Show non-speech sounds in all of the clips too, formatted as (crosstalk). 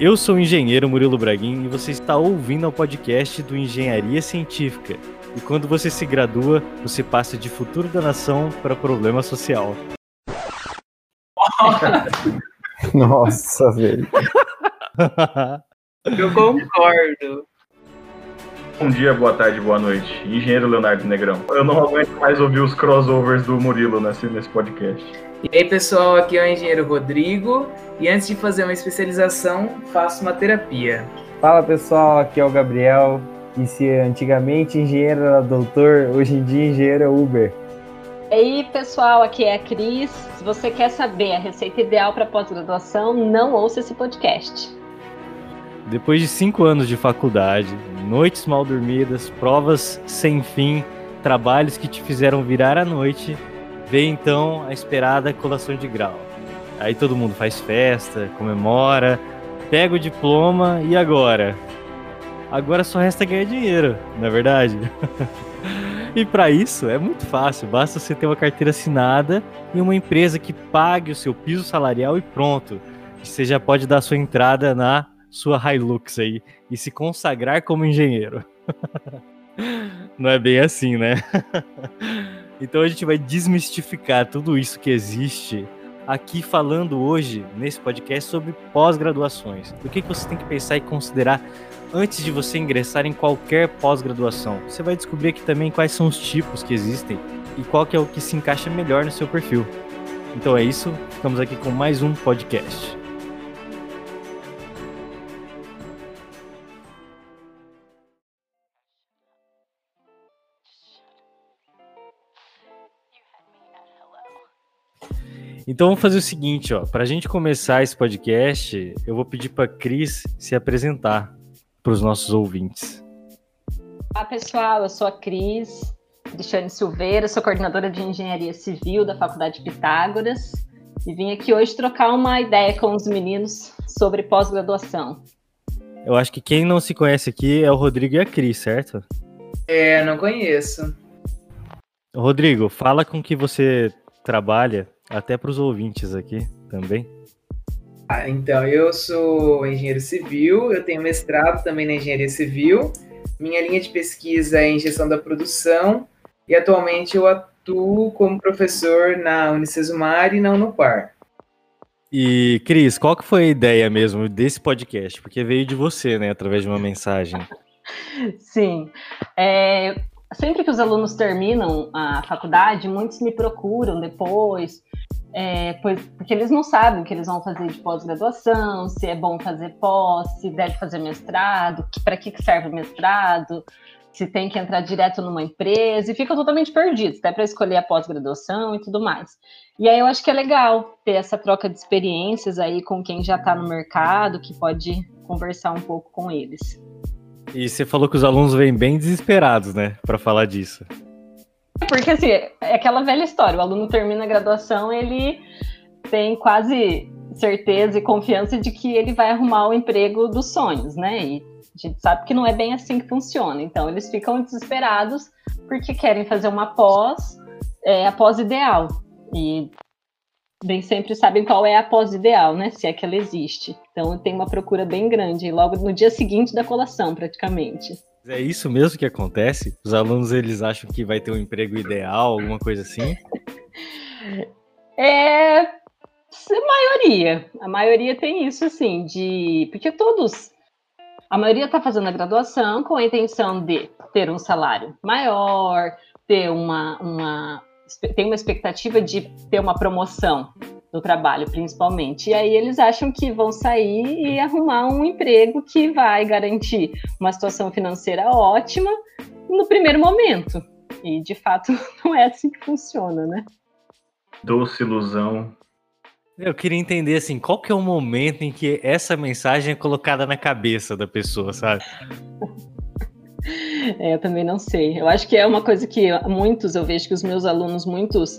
Eu sou o engenheiro Murilo Braguin e você está ouvindo o podcast do Engenharia Científica. E quando você se gradua, você passa de futuro da nação para problema social. (laughs) Nossa, velho. (laughs) (laughs) Eu concordo. Bom dia, boa tarde, boa noite. Engenheiro Leonardo Negrão. Eu não aguento mais ouvir os crossovers do Murilo nesse, nesse podcast. E aí, pessoal, aqui é o engenheiro Rodrigo. E antes de fazer uma especialização, faço uma terapia. Fala pessoal, aqui é o Gabriel. E se antigamente engenheiro era doutor, hoje em dia engenheiro é Uber. E aí, pessoal, aqui é a Cris. Se você quer saber a receita ideal para pós-graduação, não ouça esse podcast. Depois de cinco anos de faculdade, noites mal dormidas, provas sem fim, trabalhos que te fizeram virar à noite, vem então a esperada colação de grau. Aí todo mundo faz festa, comemora, pega o diploma e agora? Agora só resta ganhar dinheiro, não é verdade? (laughs) e para isso é muito fácil, basta você ter uma carteira assinada e uma empresa que pague o seu piso salarial e pronto. Você já pode dar sua entrada na sua Hilux aí e se consagrar como engenheiro. (laughs) Não é bem assim, né? (laughs) então a gente vai desmistificar tudo isso que existe aqui falando hoje nesse podcast sobre pós-graduações. O que, que você tem que pensar e considerar antes de você ingressar em qualquer pós-graduação. Você vai descobrir aqui também quais são os tipos que existem e qual que é o que se encaixa melhor no seu perfil. Então é isso, ficamos aqui com mais um podcast. Então vamos fazer o seguinte, ó. Para a gente começar esse podcast, eu vou pedir para Cris se apresentar para os nossos ouvintes. Olá pessoal, eu sou a Cris Cristiane Silveira, sou coordenadora de Engenharia Civil da Faculdade Pitágoras e vim aqui hoje trocar uma ideia com os meninos sobre pós-graduação. Eu acho que quem não se conhece aqui é o Rodrigo e a Cris, certo? É, não conheço. Rodrigo, fala com que você trabalha até para os ouvintes aqui também. Ah, então, eu sou engenheiro civil, eu tenho mestrado também na engenharia civil. Minha linha de pesquisa é em gestão da produção e atualmente eu atuo como professor na Unicesumar e na Unopar. E, Cris, qual que foi a ideia mesmo desse podcast? Porque veio de você, né, através de uma mensagem. (laughs) Sim. É, sempre que os alunos terminam a faculdade, muitos me procuram depois, é, pois, porque eles não sabem o que eles vão fazer de pós-graduação, se é bom fazer pós, se deve fazer mestrado, para que, que serve o mestrado, se tem que entrar direto numa empresa, e ficam totalmente perdidos, até para escolher a pós-graduação e tudo mais. E aí eu acho que é legal ter essa troca de experiências aí com quem já está no mercado, que pode conversar um pouco com eles. E você falou que os alunos vêm bem desesperados, né, para falar disso. Porque assim, é aquela velha história, o aluno termina a graduação, ele tem quase certeza e confiança de que ele vai arrumar o emprego dos sonhos, né? E a gente sabe que não é bem assim que funciona. Então eles ficam desesperados porque querem fazer uma pós, é, a pós ideal. E bem sempre sabem qual é a pós ideal, né? Se é que ela existe. Então tem uma procura bem grande, logo no dia seguinte da colação, praticamente. É isso mesmo que acontece? Os alunos eles acham que vai ter um emprego ideal, alguma coisa assim? É, a maioria, a maioria tem isso assim, de porque todos, a maioria está fazendo a graduação com a intenção de ter um salário maior, ter uma, uma tem uma expectativa de ter uma promoção no trabalho, principalmente. E aí eles acham que vão sair e arrumar um emprego que vai garantir uma situação financeira ótima no primeiro momento. E de fato (laughs) não é assim que funciona, né? Doce ilusão. Eu queria entender assim, qual que é o momento em que essa mensagem é colocada na cabeça da pessoa, sabe? (laughs) É, eu também não sei. Eu acho que é uma coisa que muitos, eu vejo que os meus alunos, muitos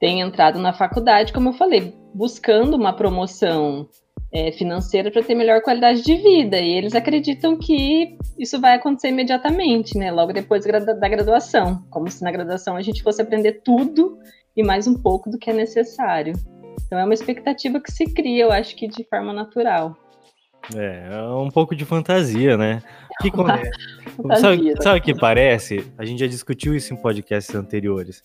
têm entrado na faculdade, como eu falei, buscando uma promoção é, financeira para ter melhor qualidade de vida. E eles acreditam que isso vai acontecer imediatamente, né? Logo depois da graduação. Como se na graduação a gente fosse aprender tudo e mais um pouco do que é necessário. Então é uma expectativa que se cria, eu acho que de forma natural. É, é um pouco de fantasia, né? Que, (laughs) Fantasia, sabe, né? sabe o que parece? A gente já discutiu isso em podcasts anteriores.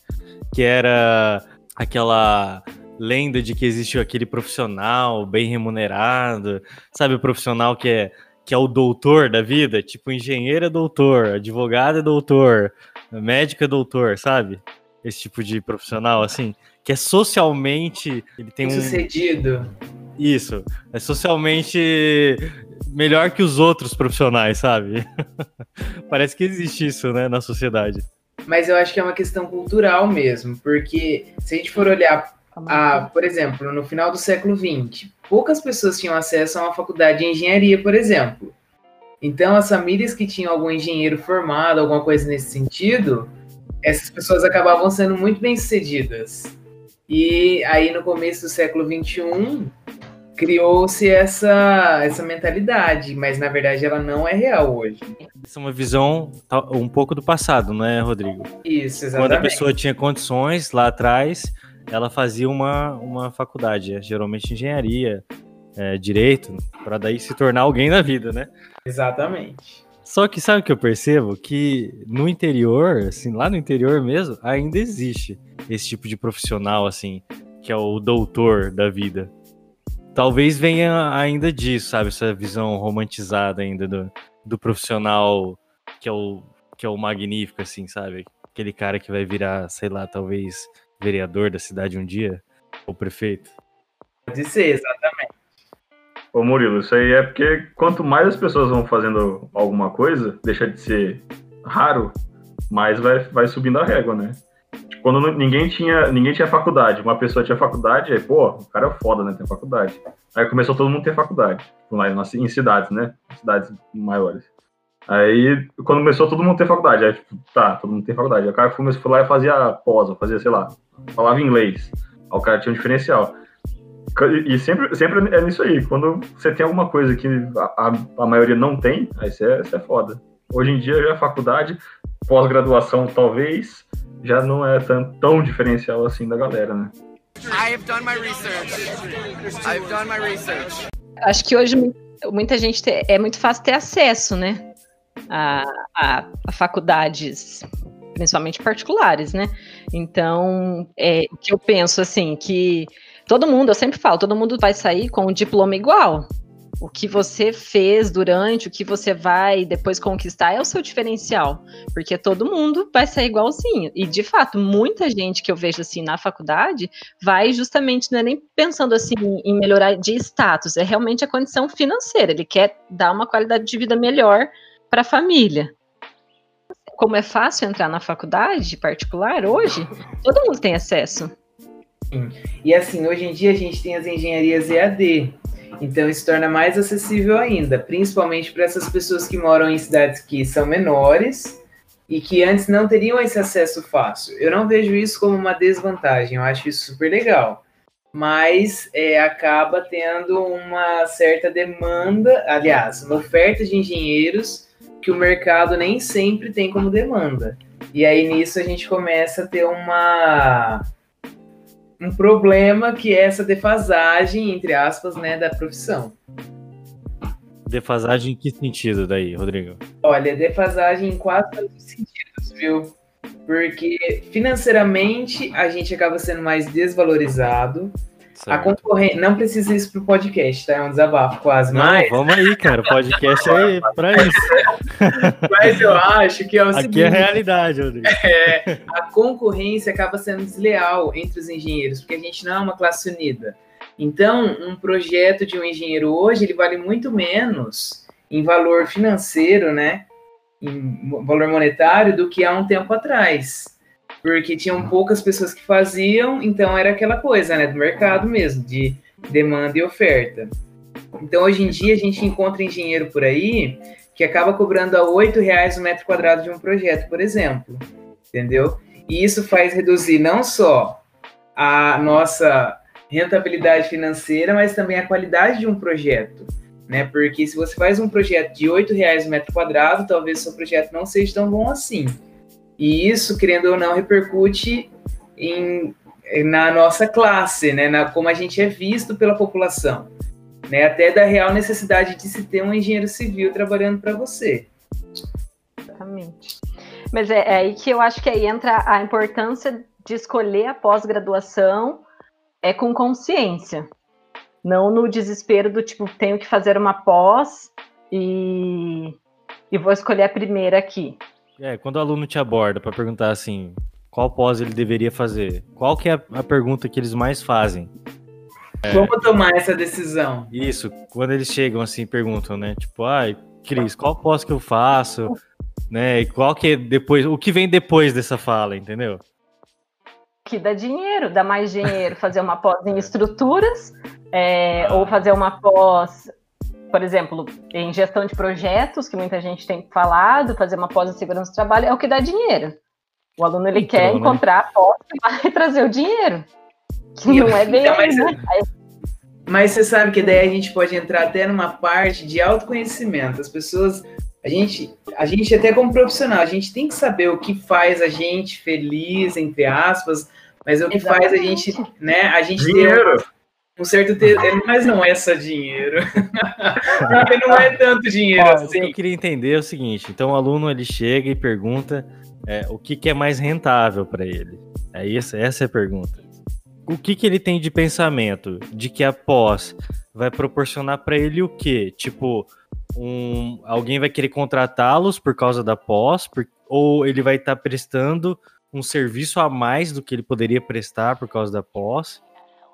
Que era aquela lenda de que existe aquele profissional bem remunerado, sabe? O profissional que é, que é o doutor da vida, tipo engenheiro é doutor, advogado é doutor, médico é doutor, sabe? Esse tipo de profissional, assim, que é socialmente. Ele tem um. Sucedido. Isso. É socialmente melhor que os outros profissionais, sabe? (laughs) Parece que existe isso, né, na sociedade. Mas eu acho que é uma questão cultural mesmo, porque se a gente for olhar, a, por exemplo, no final do século XX, poucas pessoas tinham acesso a uma faculdade de engenharia, por exemplo. Então, as famílias que tinham algum engenheiro formado, alguma coisa nesse sentido, essas pessoas acabavam sendo muito bem sucedidas. E aí, no começo do século XXI, criou-se essa, essa mentalidade, mas na verdade ela não é real hoje. Essa é uma visão tá, um pouco do passado, não é, Rodrigo? Isso, Quando a exatamente. pessoa tinha condições lá atrás, ela fazia uma, uma faculdade, é, geralmente engenharia, é, direito, para daí se tornar alguém na vida, né? Exatamente. Só que sabe o que eu percebo? Que no interior, assim, lá no interior mesmo, ainda existe esse tipo de profissional, assim, que é o doutor da vida. Talvez venha ainda disso, sabe? Essa visão romantizada ainda do, do profissional que é, o, que é o magnífico, assim, sabe? Aquele cara que vai virar, sei lá, talvez vereador da cidade um dia, ou prefeito. Pode ser, exatamente. Ô Murilo, isso aí é porque quanto mais as pessoas vão fazendo alguma coisa, deixa de ser raro, mais vai, vai subindo a régua, né? Quando ninguém tinha, ninguém tinha faculdade, uma pessoa tinha faculdade, aí, pô, o cara é foda, né? Tem faculdade. Aí começou todo mundo a ter faculdade. Tipo, lá em, cidades, né? Cidades maiores. Aí, quando começou todo mundo ter faculdade, aí, tipo, tá, todo mundo tem faculdade. Aí o cara começou, foi lá e fazia pós, fazia, sei lá, falava inglês. Aí o cara tinha um diferencial. E sempre, sempre é nisso aí. Quando você tem alguma coisa que a, a, a maioria não tem, aí você é, você é foda. Hoje em dia, já é faculdade, pós-graduação, talvez, já não é tão, tão diferencial assim da galera, né? I have done my research. I've done my research. Acho que hoje mu- muita gente te- é muito fácil ter acesso, né? A, a- a faculdades, principalmente particulares, né? Então, é, o que eu penso assim, que todo mundo, eu sempre falo, todo mundo vai sair com o diploma igual. O que você fez durante, o que você vai depois conquistar é o seu diferencial, porque todo mundo vai sair igualzinho. E de fato, muita gente que eu vejo assim na faculdade vai justamente não é nem pensando assim em melhorar de status, é realmente a condição financeira. Ele quer dar uma qualidade de vida melhor para a família. Como é fácil entrar na faculdade particular hoje, todo mundo tem acesso. E assim, hoje em dia a gente tem as engenharias EAD. Então isso torna mais acessível ainda, principalmente para essas pessoas que moram em cidades que são menores e que antes não teriam esse acesso fácil. Eu não vejo isso como uma desvantagem, eu acho isso super legal. Mas é, acaba tendo uma certa demanda, aliás, uma oferta de engenheiros que o mercado nem sempre tem como demanda. E aí nisso a gente começa a ter uma um problema que é essa defasagem, entre aspas, né, da profissão. Defasagem em que sentido daí, Rodrigo? Olha, defasagem em os sentidos, viu? Porque financeiramente a gente acaba sendo mais desvalorizado. A Certo. concorrência. Não precisa isso pro podcast, tá? É um desabafo quase. Não, Mas, vamos aí, cara. O podcast é pra isso. (laughs) mas eu acho que é o Aqui seguinte. é a realidade, Rodrigo. (laughs) É, a concorrência acaba sendo desleal entre os engenheiros, porque a gente não é uma classe unida. Então, um projeto de um engenheiro hoje, ele vale muito menos em valor financeiro, né? Em valor monetário, do que há um tempo atrás. Porque tinham poucas pessoas que faziam, então era aquela coisa, né? Do mercado mesmo, de demanda e oferta. Então, hoje em dia, a gente encontra engenheiro por aí que acaba cobrando a 8 reais o metro quadrado de um projeto, por exemplo entendeu? E isso faz reduzir não só a nossa rentabilidade financeira, mas também a qualidade de um projeto, né? Porque se você faz um projeto de R$ reais o metro quadrado, talvez seu projeto não seja tão bom assim. E isso, querendo ou não, repercute em, na nossa classe, né? Na, como a gente é visto pela população. né? Até da real necessidade de se ter um engenheiro civil trabalhando para você. Exatamente. Mas é, é, aí que eu acho que aí entra a importância de escolher a pós-graduação é com consciência. Não no desespero do tipo, tenho que fazer uma pós e, e vou escolher a primeira aqui. É, quando o aluno te aborda para perguntar assim, qual pós ele deveria fazer, qual que é a, a pergunta que eles mais fazem? É, Vamos tomar essa decisão. Isso, quando eles chegam assim, perguntam, né? Tipo, ai, Cris, qual pós que eu faço? Né? E qual que é depois, o que vem depois dessa fala, entendeu? Que dá dinheiro, dá mais dinheiro fazer uma pós em (laughs) estruturas, é, ah. ou fazer uma pós, por exemplo, em gestão de projetos, que muita gente tem falado, fazer uma pós em segurança do trabalho, é o que dá dinheiro. O aluno ele então, quer né? encontrar a pós que vai trazer o dinheiro. Que não é bem então, mas, né? mas você sabe que daí a gente pode entrar até numa parte de autoconhecimento. As pessoas a gente, a gente até como profissional, a gente tem que saber o que faz a gente feliz, entre aspas, mas o que Exatamente. faz a gente, né, a gente dinheiro. ter um, certo te... mas não é só dinheiro. (laughs) não é tanto dinheiro Ó, assim. O que eu queria entender é o seguinte, então o aluno ele chega e pergunta é, o que, que é mais rentável para ele. É isso, essa é a pergunta. O que, que ele tem de pensamento de que a pós vai proporcionar para ele o quê? Tipo, um, alguém vai querer contratá-los por causa da pós, por, ou ele vai estar tá prestando um serviço a mais do que ele poderia prestar por causa da pós?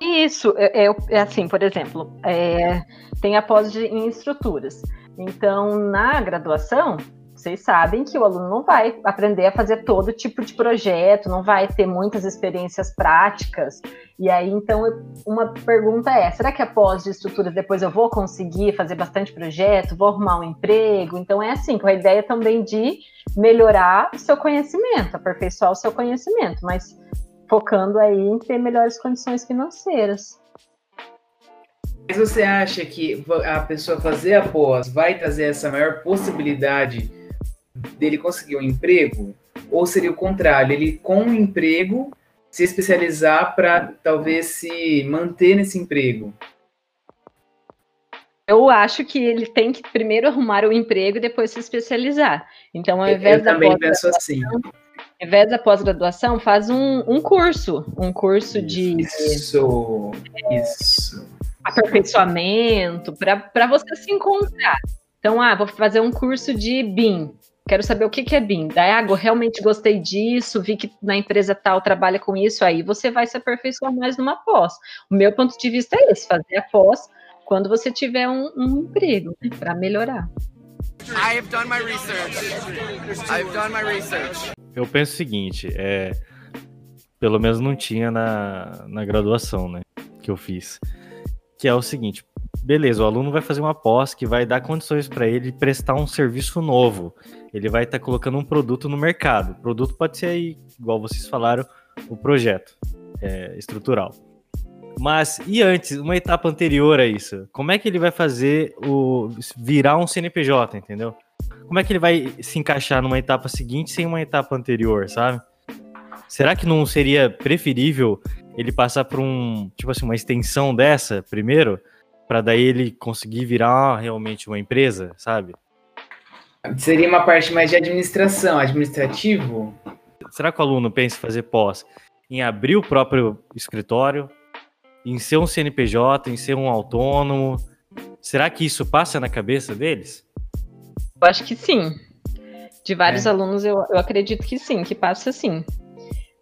Isso, é, é, é assim, por exemplo, é, tem a pós de, em estruturas. Então, na graduação, vocês sabem que o aluno não vai aprender a fazer todo tipo de projeto, não vai ter muitas experiências práticas. E aí, então, uma pergunta é: será que após de estruturas depois eu vou conseguir fazer bastante projeto, vou arrumar um emprego? Então, é assim, com a ideia também de melhorar o seu conhecimento, aperfeiçoar o seu conhecimento, mas focando aí em ter melhores condições financeiras. Mas você acha que a pessoa fazer a pós vai trazer essa maior possibilidade dele conseguir um emprego? Ou seria o contrário, ele com o um emprego se especializar para talvez se manter nesse emprego? Eu acho que ele tem que primeiro arrumar o emprego e depois se especializar. Então, ao invés eu da também penso assim. Ao invés da pós-graduação, faz um, um curso, um curso de isso, isso. aperfeiçoamento para você se encontrar. Então, ah, vou fazer um curso de BIM. Quero saber o que, que é BIM. Daí, ah, realmente gostei disso, vi que na empresa tal trabalha com isso, aí você vai se aperfeiçoar mais numa pós. O meu ponto de vista é esse, fazer a pós quando você tiver um, um emprego, né, para melhorar. I've done my research. I've done my research. Eu penso o seguinte, é, pelo menos não tinha na, na graduação, né, que eu fiz, que é o seguinte, beleza, o aluno vai fazer uma pós que vai dar condições para ele prestar um serviço novo. Ele vai estar tá colocando um produto no mercado. O produto pode ser aí, igual vocês falaram, o projeto é, estrutural. Mas e antes, uma etapa anterior a isso? Como é que ele vai fazer o virar um CNPJ, entendeu? Como é que ele vai se encaixar numa etapa seguinte sem uma etapa anterior, sabe? Será que não seria preferível ele passar por um, tipo assim, uma extensão dessa primeiro? para daí ele conseguir virar realmente uma empresa, sabe? Seria uma parte mais de administração, administrativo? Será que o aluno pensa em fazer pós em abrir o próprio escritório, em ser um CNPJ, em ser um autônomo? Será que isso passa na cabeça deles? Eu acho que sim. De vários é. alunos, eu, eu acredito que sim, que passa sim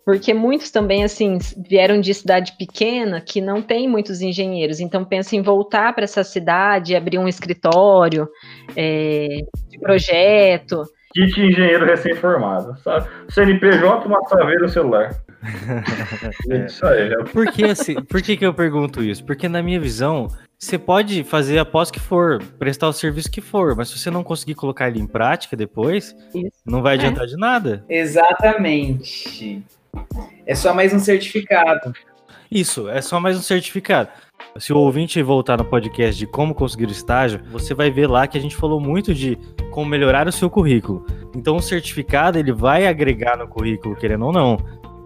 porque muitos também assim vieram de cidade pequena que não tem muitos engenheiros, então pensa em voltar para essa cidade, abrir um escritório é, de projeto. Kit engenheiro recém-formado, sabe? CNPJ, uma saveira no celular. (laughs) é. Isso aí. Por, que, assim, por que, que eu pergunto isso? Porque na minha visão, você pode fazer após que for, prestar o serviço que for, mas se você não conseguir colocar ele em prática depois, isso. não vai adiantar é. de nada. Exatamente. É só mais um certificado. Isso, é só mais um certificado. Se o ouvinte voltar no podcast de como conseguir o estágio, você vai ver lá que a gente falou muito de como melhorar o seu currículo. Então o certificado ele vai agregar no currículo, querendo ou não.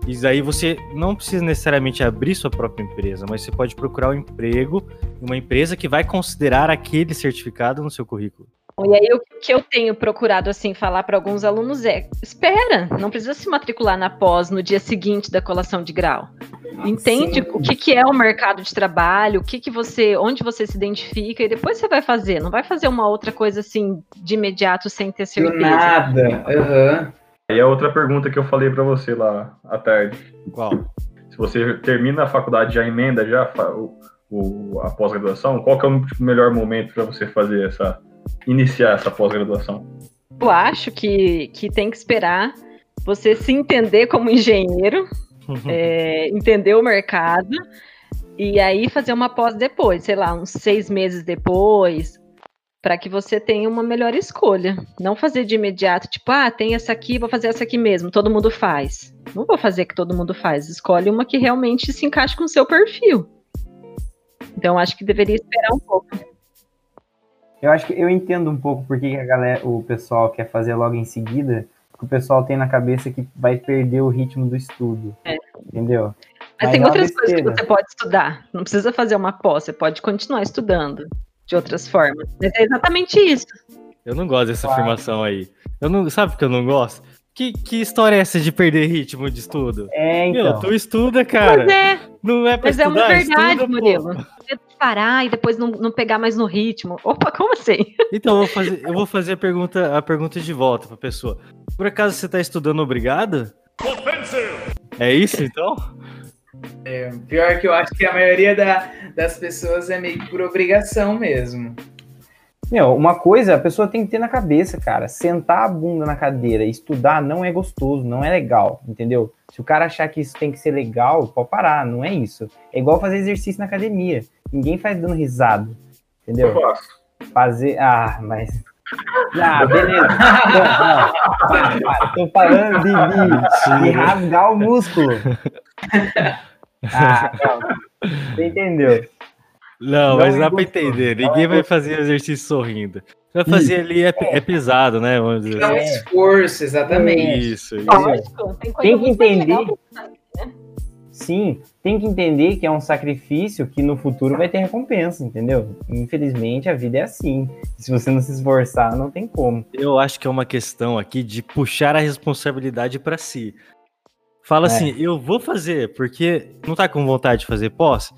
E aí você não precisa necessariamente abrir sua própria empresa, mas você pode procurar um emprego em uma empresa que vai considerar aquele certificado no seu currículo. E aí, o que eu tenho procurado, assim, falar para alguns alunos é: espera, não precisa se matricular na pós no dia seguinte da colação de grau. Entende Sim. o que, que é o mercado de trabalho, o que, que você, onde você se identifica, e depois você vai fazer. Não vai fazer uma outra coisa assim de imediato sem ter certeza. Do nada. Uhum. E a outra pergunta que eu falei para você lá à tarde. Qual? Se você termina a faculdade, já emenda já o, o a pós-graduação, qual que é o melhor momento para você fazer essa iniciar essa pós-graduação? Eu acho que, que tem que esperar você se entender como engenheiro, (laughs) é, entender o mercado e aí fazer uma pós depois, sei lá, uns seis meses depois, para que você tenha uma melhor escolha. Não fazer de imediato, tipo, ah, tem essa aqui, vou fazer essa aqui mesmo, todo mundo faz. Não vou fazer que todo mundo faz, escolhe uma que realmente se encaixe com o seu perfil. Então, acho que deveria esperar um pouco. Eu acho que eu entendo um pouco porque a galera, o pessoal quer fazer logo em seguida, que o pessoal tem na cabeça que vai perder o ritmo do estudo. É. Entendeu? Mas, Mas tem é outras coisas que você pode estudar. Não precisa fazer uma pós, você pode continuar estudando de outras formas. Mas é exatamente isso. Eu não gosto dessa claro. afirmação aí. Eu não, sabe que eu não gosto? Que, que história é essa de perder ritmo de estudo? É, então. Meu, tu estuda, cara. Mas é. Não é pra Mas estudar, é uma verdade, estuda, Murilo. parar e depois não, não pegar mais no ritmo. Opa, como assim? Então, eu vou fazer, eu vou fazer a, pergunta, a pergunta de volta pra pessoa. Por acaso você tá estudando obrigado? É isso, então? É, pior que eu acho que a maioria da, das pessoas é meio por obrigação mesmo. Meu, uma coisa a pessoa tem que ter na cabeça, cara. Sentar a bunda na cadeira e estudar não é gostoso, não é legal, entendeu? Se o cara achar que isso tem que ser legal, pode parar, não é isso. É igual fazer exercício na academia. Ninguém faz dando risada, entendeu? Eu faço. Fazer. Ah, mas. Ah, beleza. Não. Tô falando de, de, de rasgar o músculo. Ah, não. Você entendeu? Não, mas dá pra entender. Ninguém vai fazer exercício sorrindo. Vai fazer ali é, é, pesado, né? Vamos dizer. É um assim. esforço, exatamente. Isso, isso. tem que entender. Sim, tem que entender que é um sacrifício que no futuro vai ter recompensa, entendeu? Infelizmente a vida é assim. Se você não se esforçar, não tem como. Eu acho que é uma questão aqui de puxar a responsabilidade para si. Fala é. assim, eu vou fazer, porque não tá com vontade de fazer pós?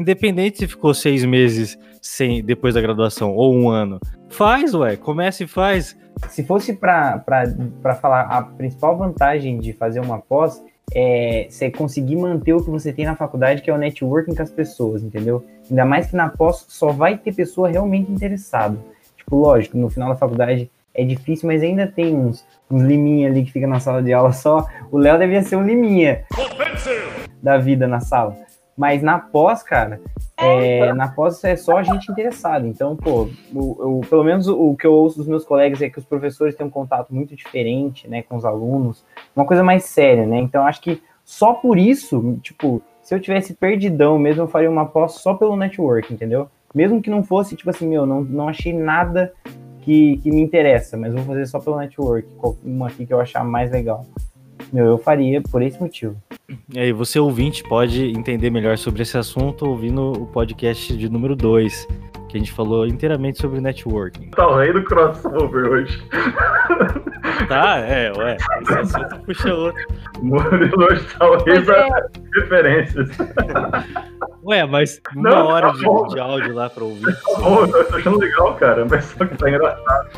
Independente se ficou seis meses sem depois da graduação ou um ano. Faz, ué, comece e faz. Se fosse para falar a principal vantagem de fazer uma pós é você conseguir manter o que você tem na faculdade, que é o networking com as pessoas, entendeu? Ainda mais que na pós só vai ter pessoa realmente interessada. Tipo, lógico, no final da faculdade é difícil, mas ainda tem uns, uns liminha ali que fica na sala de aula só. O Léo devia ser um liminha da vida na sala. Mas na pós, cara, é, na pós é só gente interessada. Então, pô, pelo menos o, o, que eu ouço dos meus colegas é que os professores têm um contato muito diferente, né, com os alunos, uma coisa mais séria, né? Então, acho que só por isso, tipo, se eu tivesse perdidão mesmo, eu faria uma pós só pelo network, entendeu? Mesmo que não fosse, tipo assim, meu, não, não achei nada que, que me interessa, mas vou fazer só pelo network, uma aqui que eu achar mais legal. Meu, eu faria por esse motivo. E aí, você ouvinte pode entender melhor sobre esse assunto ouvindo o podcast de número 2, que a gente falou inteiramente sobre networking. Tá o rei do crossover hoje. Tá, é, ué. Esse assunto puxa outro. Murilo hoje tá o rei das é... referências. Ué, mas uma não, hora tá de, de, áudio lá pra ouvir. Tá bom, eu tô achando legal, cara, mas só que tá engraçado.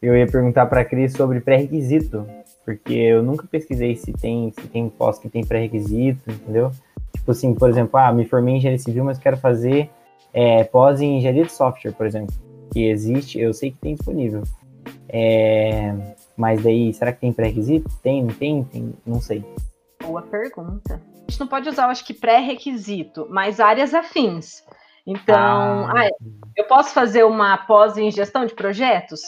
Eu ia perguntar pra Cris sobre pré-requisito, porque eu nunca pesquisei se tem, se tem pós que tem pré-requisito, entendeu? Tipo assim, por exemplo, ah, me formei em engenharia civil, mas quero fazer é, pós em engenharia de software, por exemplo, que existe, eu sei que tem disponível. É, mas daí, será que tem pré-requisito? Tem, não tem, tem? Não sei. Boa pergunta. A gente não pode usar, acho que pré-requisito, mas áreas afins. Então, ah. Ah, eu posso fazer uma pós em gestão de projetos?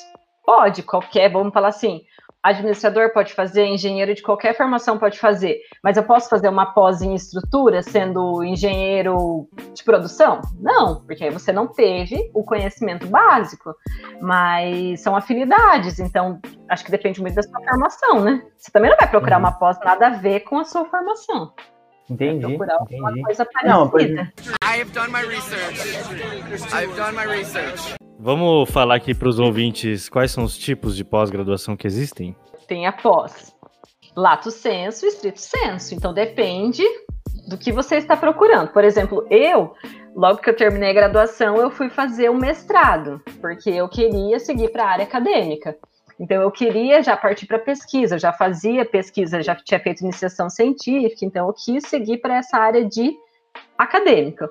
Pode, qualquer, vamos falar assim, administrador pode fazer, engenheiro de qualquer formação pode fazer, mas eu posso fazer uma pós em estrutura sendo engenheiro de produção? Não, porque aí você não teve o conhecimento básico, mas são afinidades, então acho que depende muito da sua formação, né? Você também não vai procurar Uhum. uma pós nada a ver com a sua formação. Entendi, procurar alguma entendi. coisa Não, pois- parecida. I have done my research. I've done my research. Vamos falar aqui para os ouvintes quais são os tipos de pós-graduação que existem? tem a pós lato senso e estrito senso. Então depende do que você está procurando. Por exemplo, eu, logo que eu terminei a graduação, eu fui fazer o mestrado, porque eu queria seguir para a área acadêmica. Então eu queria já partir para pesquisa, já fazia pesquisa, já tinha feito iniciação científica, então eu quis seguir para essa área de acadêmica.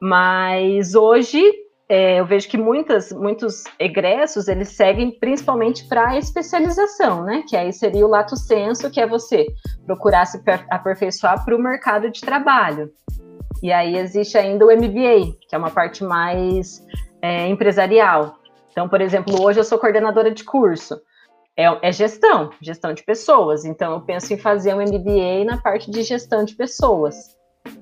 Mas hoje é, eu vejo que muitas, muitos egressos eles seguem principalmente para a especialização, né? Que aí seria o lato senso, que é você procurar se per- aperfeiçoar para o mercado de trabalho. E aí existe ainda o MBA, que é uma parte mais é, empresarial. Então, por exemplo, hoje eu sou coordenadora de curso. É, é gestão, gestão de pessoas. Então, eu penso em fazer um MBA na parte de gestão de pessoas.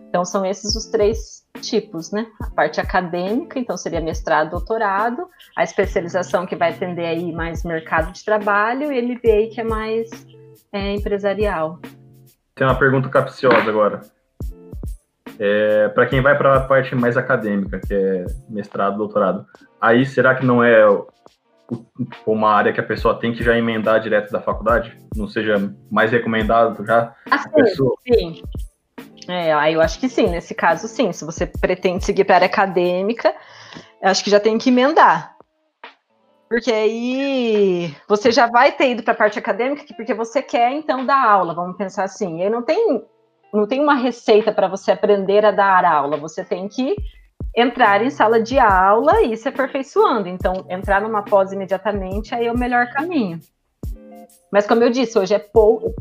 Então, são esses os três tipos, né? A parte acadêmica, então seria mestrado, doutorado, a especialização que vai atender aí mais mercado de trabalho e MBA que é mais é, empresarial. Tem uma pergunta capciosa agora. É, para quem vai para a parte mais acadêmica, que é mestrado, doutorado, aí será que não é uma área que a pessoa tem que já emendar direto da faculdade? Não seja mais recomendado já a Assim, pessoa? sim. É, aí eu acho que sim, nesse caso sim. Se você pretende seguir para a área acadêmica, acho que já tem que emendar. Porque aí você já vai ter ido para a parte acadêmica porque você quer então dar aula, vamos pensar assim. E aí não tem, não tem uma receita para você aprender a dar aula, você tem que entrar em sala de aula e se aperfeiçoando. Então, entrar numa pós imediatamente aí é o melhor caminho. Mas como eu disse, hoje é pouco.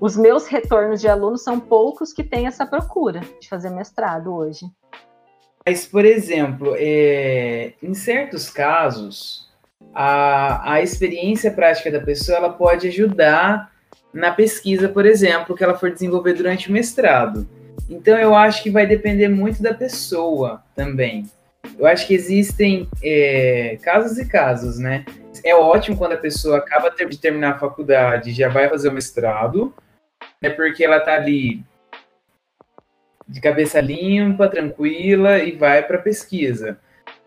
Os meus retornos de alunos são poucos que têm essa procura de fazer mestrado hoje. Mas, por exemplo, é, em certos casos, a, a experiência prática da pessoa ela pode ajudar na pesquisa, por exemplo, que ela for desenvolver durante o mestrado. Então, eu acho que vai depender muito da pessoa também. Eu acho que existem é, casos e casos, né? É ótimo quando a pessoa acaba de terminar a faculdade e já vai fazer o mestrado, é porque ela tá ali de cabeça limpa, tranquila e vai para pesquisa.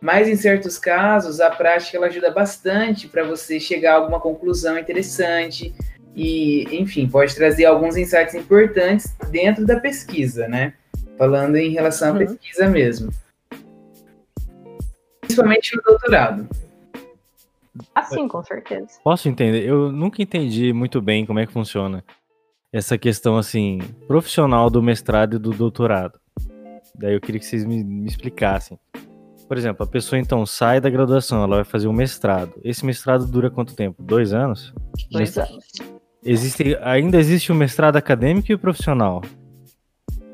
Mas em certos casos, a prática ela ajuda bastante para você chegar a alguma conclusão interessante e, enfim, pode trazer alguns insights importantes dentro da pesquisa, né? Falando em relação à Uhum. pesquisa mesmo. Principalmente no doutorado. Assim, com certeza. Posso entender? Eu nunca entendi muito bem como é que funciona essa questão assim profissional do mestrado e do doutorado. Daí eu queria que vocês me, me explicassem. Por exemplo, a pessoa então sai da graduação, ela vai fazer um mestrado. Esse mestrado dura quanto tempo? Dois anos? Dois anos. Existe, ainda existe o mestrado acadêmico e o profissional.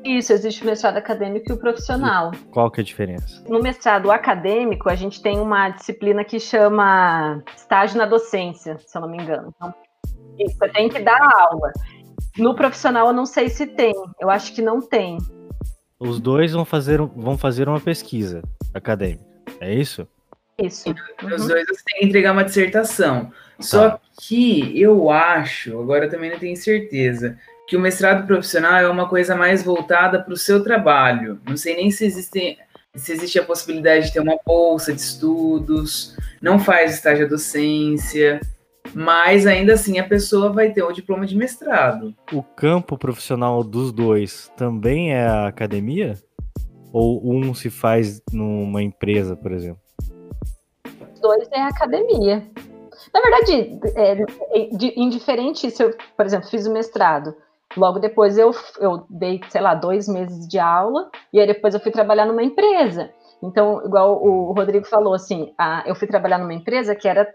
Isso, existe o mestrado acadêmico e o profissional. Qual que é a diferença? No mestrado acadêmico, a gente tem uma disciplina que chama estágio na docência, se eu não me engano. Então, isso, você tem que dar aula. No profissional, eu não sei se tem. Eu acho que não tem. Os dois vão fazer, um- vão fazer uma pesquisa acadêmica. É isso? Isso. Os Uhum. dois você tem que entregar uma dissertação. Só que eu acho, agora eu também não tenho certeza, que o mestrado profissional é uma coisa mais voltada para o seu trabalho. Não sei nem se existe, se existe a possibilidade de ter uma bolsa de estudos, não faz estágio à docência, mas ainda assim a pessoa vai ter o diploma de mestrado. O campo profissional dos dois também é a academia? Ou um se faz numa empresa, por exemplo? Os dois é academia. Na verdade, é, é de- indiferente se eu, por exemplo, fiz o mestrado. Logo depois eu, eu dei, sei lá, dois meses de aula, e aí depois eu fui trabalhar numa empresa. Então, igual o Rodrigo falou, assim, a- eu fui trabalhar numa empresa que era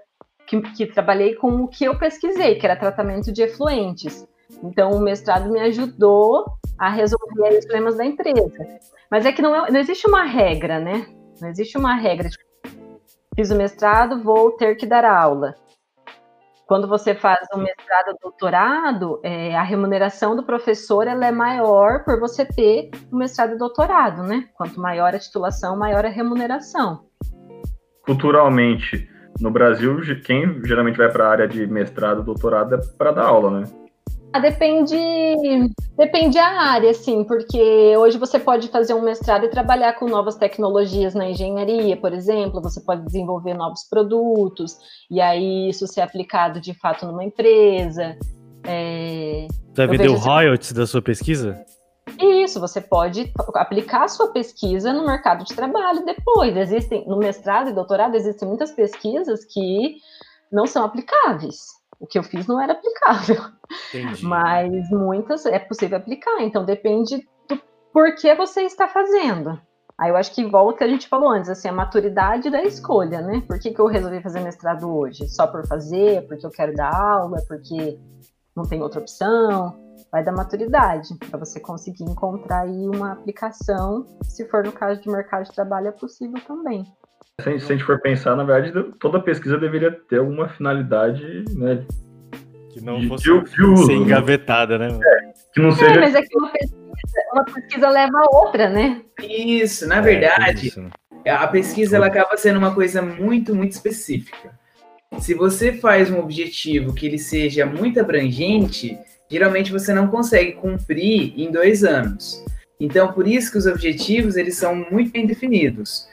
que, que trabalhei com o que eu pesquisei, que era tratamento de efluentes. Então, o mestrado me ajudou a resolver os problemas da empresa. Mas é que não, é- não existe uma regra, né? Não existe uma regra. Tipo, fiz o mestrado, vou ter que dar aula. Quando você faz um mestrado, doutorado, é, a remuneração do professor ela é maior por você ter o um mestrado e doutorado, né? Quanto maior a titulação, maior a remuneração. Culturalmente, no Brasil, quem geralmente vai para a área de mestrado, doutorado é para dar aula, né? Ah, depende, depende a área, sim, porque hoje você pode fazer um mestrado e trabalhar com novas tecnologias na engenharia, por exemplo, você pode desenvolver novos produtos, e aí isso ser aplicado de fato numa empresa. É... Vai vender o royalties da sua pesquisa? Isso, você pode aplicar a sua pesquisa no mercado de trabalho depois. Existem, no mestrado e doutorado, existem muitas pesquisas que não são aplicáveis o que eu fiz não era aplicável. Entendi. Mas muitas é possível aplicar, então depende do porquê você está fazendo. Aí eu acho que volta que a gente falou antes, assim, a maturidade da escolha, né? Por que, que eu resolvi fazer mestrado hoje? Só por fazer? Porque eu quero dar aula? Porque não tem outra opção? Vai da maturidade, para você conseguir encontrar aí uma aplicação. Se for no caso de mercado de trabalho, é possível também. Se a, gente, se a gente for pensar, na verdade, toda pesquisa deveria ter alguma finalidade, né? Que não fosse de, de ser engavetada, né? É, que não seja... É, mas é que uma pesquisa, uma pesquisa leva a outra, né? Isso, na verdade, é, isso, né? a pesquisa ela acaba sendo uma coisa muito, muito específica. Se você faz um objetivo que ele seja muito abrangente, geralmente você não consegue cumprir em dois anos. Então, por isso que os objetivos eles são muito bem definidos.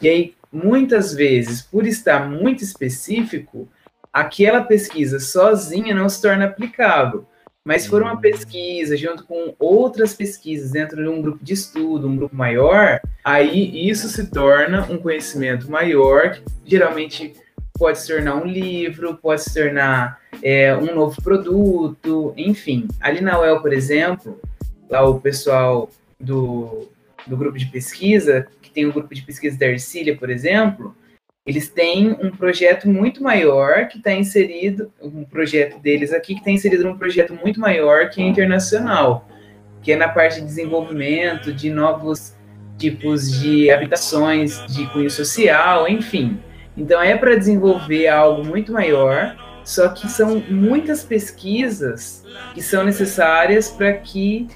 E aí, muitas vezes, por estar muito específico, aquela pesquisa sozinha não se torna aplicável. Mas se for uma pesquisa junto com outras pesquisas dentro de um grupo de estudo, um grupo maior, aí isso se torna um conhecimento maior, que geralmente pode se tornar um livro, pode se tornar é, um novo produto, enfim. Ali na UEL, por exemplo, lá o pessoal do, do grupo de pesquisa tem o grupo de pesquisa da Ercília, por exemplo, eles têm um projeto muito maior que está inserido, um projeto deles aqui que está inserido num projeto muito maior que é internacional, que é na parte de desenvolvimento de novos tipos de habitações de cunho social, enfim. Então é para desenvolver algo muito maior, só que são muitas pesquisas que são necessárias para que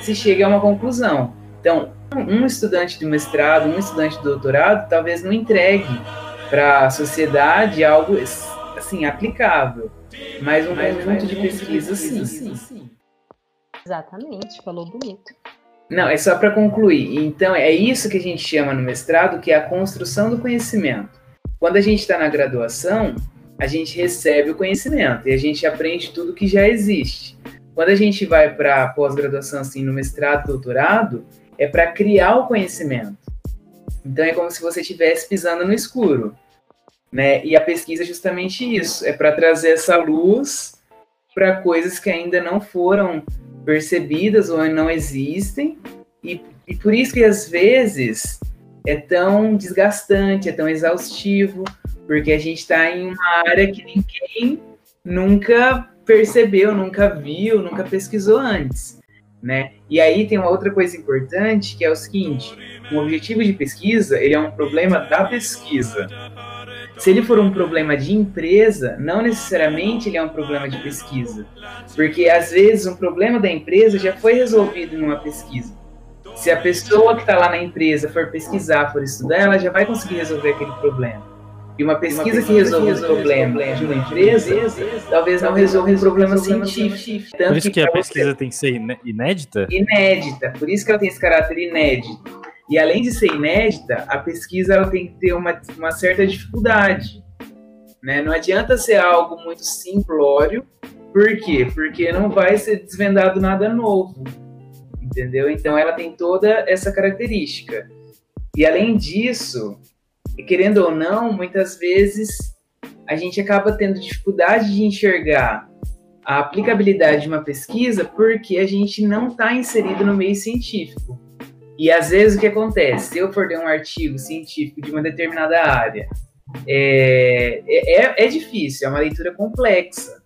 se chegue a uma conclusão. Então, um estudante de mestrado, um estudante de doutorado, talvez não entregue para a sociedade algo assim aplicável, mas um mas, conjunto de pesquisa, sim. sim, sim. Exatamente, falou bonito. Não, é só para concluir. Então, é isso que a gente chama no mestrado, que é a construção do conhecimento. Quando a gente está na graduação, a gente recebe o conhecimento e a gente aprende tudo que já existe. Quando a gente vai para pós-graduação, assim, no mestrado, doutorado, é para criar o conhecimento. Então é como se você estivesse pisando no escuro, né? E a pesquisa é justamente isso, é para trazer essa luz para coisas que ainda não foram percebidas ou não existem e, e por isso que às vezes é tão desgastante, é tão exaustivo, porque a gente está em uma área que ninguém nunca percebeu, nunca viu, nunca pesquisou antes né? E aí tem uma outra coisa importante que é o seguinte: um objetivo de pesquisa ele é um problema da pesquisa. Se ele for um problema de empresa, não necessariamente ele é um problema de pesquisa, porque às vezes um problema da empresa já foi resolvido em uma pesquisa. Se a pessoa que está lá na empresa for pesquisar, for estudar, ela já vai conseguir resolver aquele problema. E uma pesquisa, uma pesquisa que resolve o problema, problema de uma empresa, talvez não resolva um problema científico. Por isso que a pesquisa tem que ser inédita? Inédita, por isso que ela tem esse caráter inédito. E além de ser inédita, a pesquisa ela tem que ter uma, uma certa dificuldade. Né? Não adianta ser algo muito simplório. Por quê? Porque não vai ser desvendado nada novo. Entendeu? Então ela tem toda essa característica. E além disso, e querendo ou não, muitas vezes a gente acaba tendo dificuldade de enxergar a aplicabilidade de uma pesquisa porque a gente não está inserido no meio científico. E às vezes o que acontece? Se eu for ler um artigo científico de uma determinada área, é, é, é difícil, é uma leitura complexa.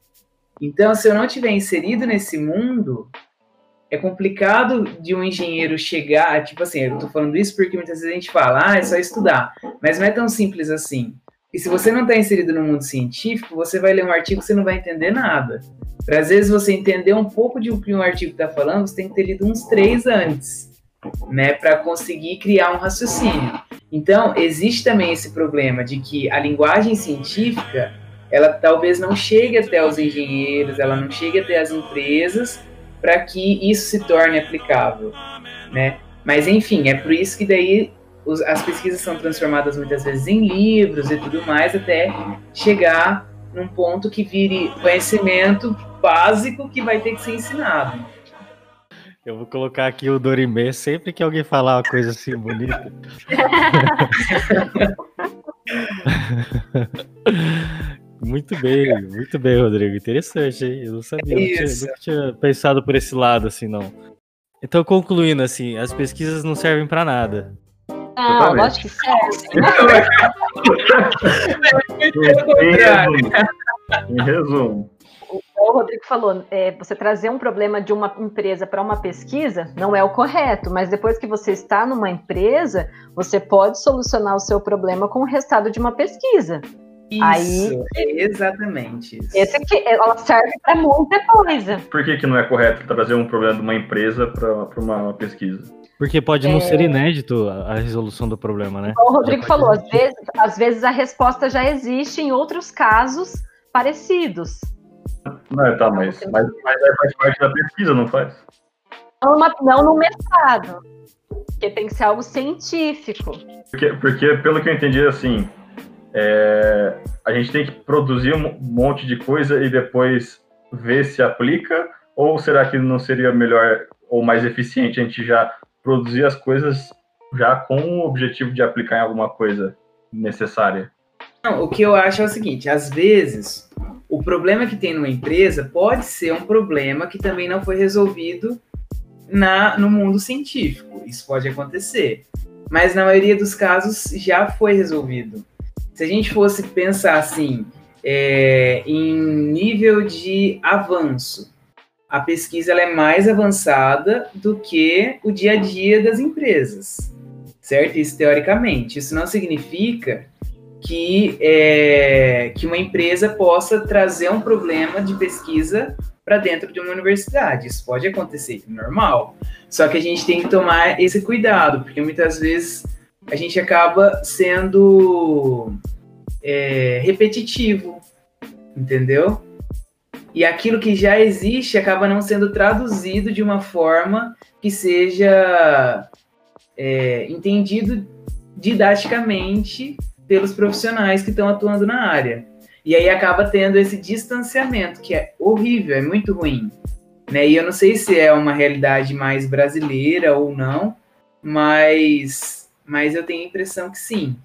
Então, se eu não tiver inserido nesse mundo, é complicado de um engenheiro chegar, tipo assim, eu tô falando isso porque muitas vezes a gente fala, ah, é só estudar, mas não é tão simples assim. E se você não está inserido no mundo científico, você vai ler um artigo e você não vai entender nada. Para às vezes você entender um pouco de o que um artigo está falando, você tem que ter lido uns três antes, né, para conseguir criar um raciocínio. Então, existe também esse problema de que a linguagem científica, ela talvez não chegue até os engenheiros, ela não chegue até as empresas para que isso se torne aplicável, né? Mas enfim, é por isso que daí os, as pesquisas são transformadas muitas vezes em livros e tudo mais, até chegar num ponto que vire conhecimento básico que vai ter que ser ensinado. Eu vou colocar aqui o Dorimê sempre que alguém falar uma coisa assim bonita. (laughs) (laughs) muito bem, muito bem, Rodrigo. Interessante, hein? Eu não sabia, não tinha, nunca tinha pensado por esse lado assim, não. Então, concluindo, assim, as pesquisas não servem para nada. Ah, lógico que serve. em resumo, em resumo o Rodrigo falou, é, você trazer um problema de uma empresa para uma pesquisa não é o correto, mas depois que você está numa empresa, você pode solucionar o seu problema com o resultado de uma pesquisa. Isso, Aí, exatamente. Isso. Esse aqui, ela serve para muita coisa. Por que, que não é correto trazer um problema de uma empresa para uma pesquisa? Porque pode não é... ser inédito a, resolução do problema, né? Como o Rodrigo falou, às vezes, às vezes a resposta já existe em outros casos parecidos. Não, tá, mas, mas, mas faz parte da pesquisa, não faz? Não, não no mestrado. Porque tem que ser algo científico. Porque, porque pelo que eu entendi, assim, é, a gente tem que produzir um monte de coisa e depois ver se aplica, ou será que não seria melhor ou mais eficiente a gente já produzir as coisas já com o objetivo de aplicar em alguma coisa necessária? Não, o que eu acho é o seguinte, às vezes o problema que tem numa empresa pode ser um problema que também não foi resolvido na, no mundo científico. Isso pode acontecer. Mas na maioria dos casos já foi resolvido. Se a gente fosse pensar assim, é, em nível de avanço, a pesquisa é mais avançada do que o dia a dia das empresas, certo? Isso teoricamente. Isso não significa que, é, que uma empresa possa trazer um problema de pesquisa para dentro de uma universidade. Isso pode acontecer, normal. Só que a gente tem que tomar esse cuidado, porque muitas vezes a gente acaba sendo é, repetitivo, entendeu? E aquilo que já existe acaba não sendo traduzido de uma forma que seja é, entendido didaticamente pelos profissionais que estão atuando na área. E aí acaba tendo esse distanciamento, que é horrível, é muito ruim. Né? E eu não sei se é uma realidade mais brasileira ou não, mas, mas eu tenho a impressão que sim.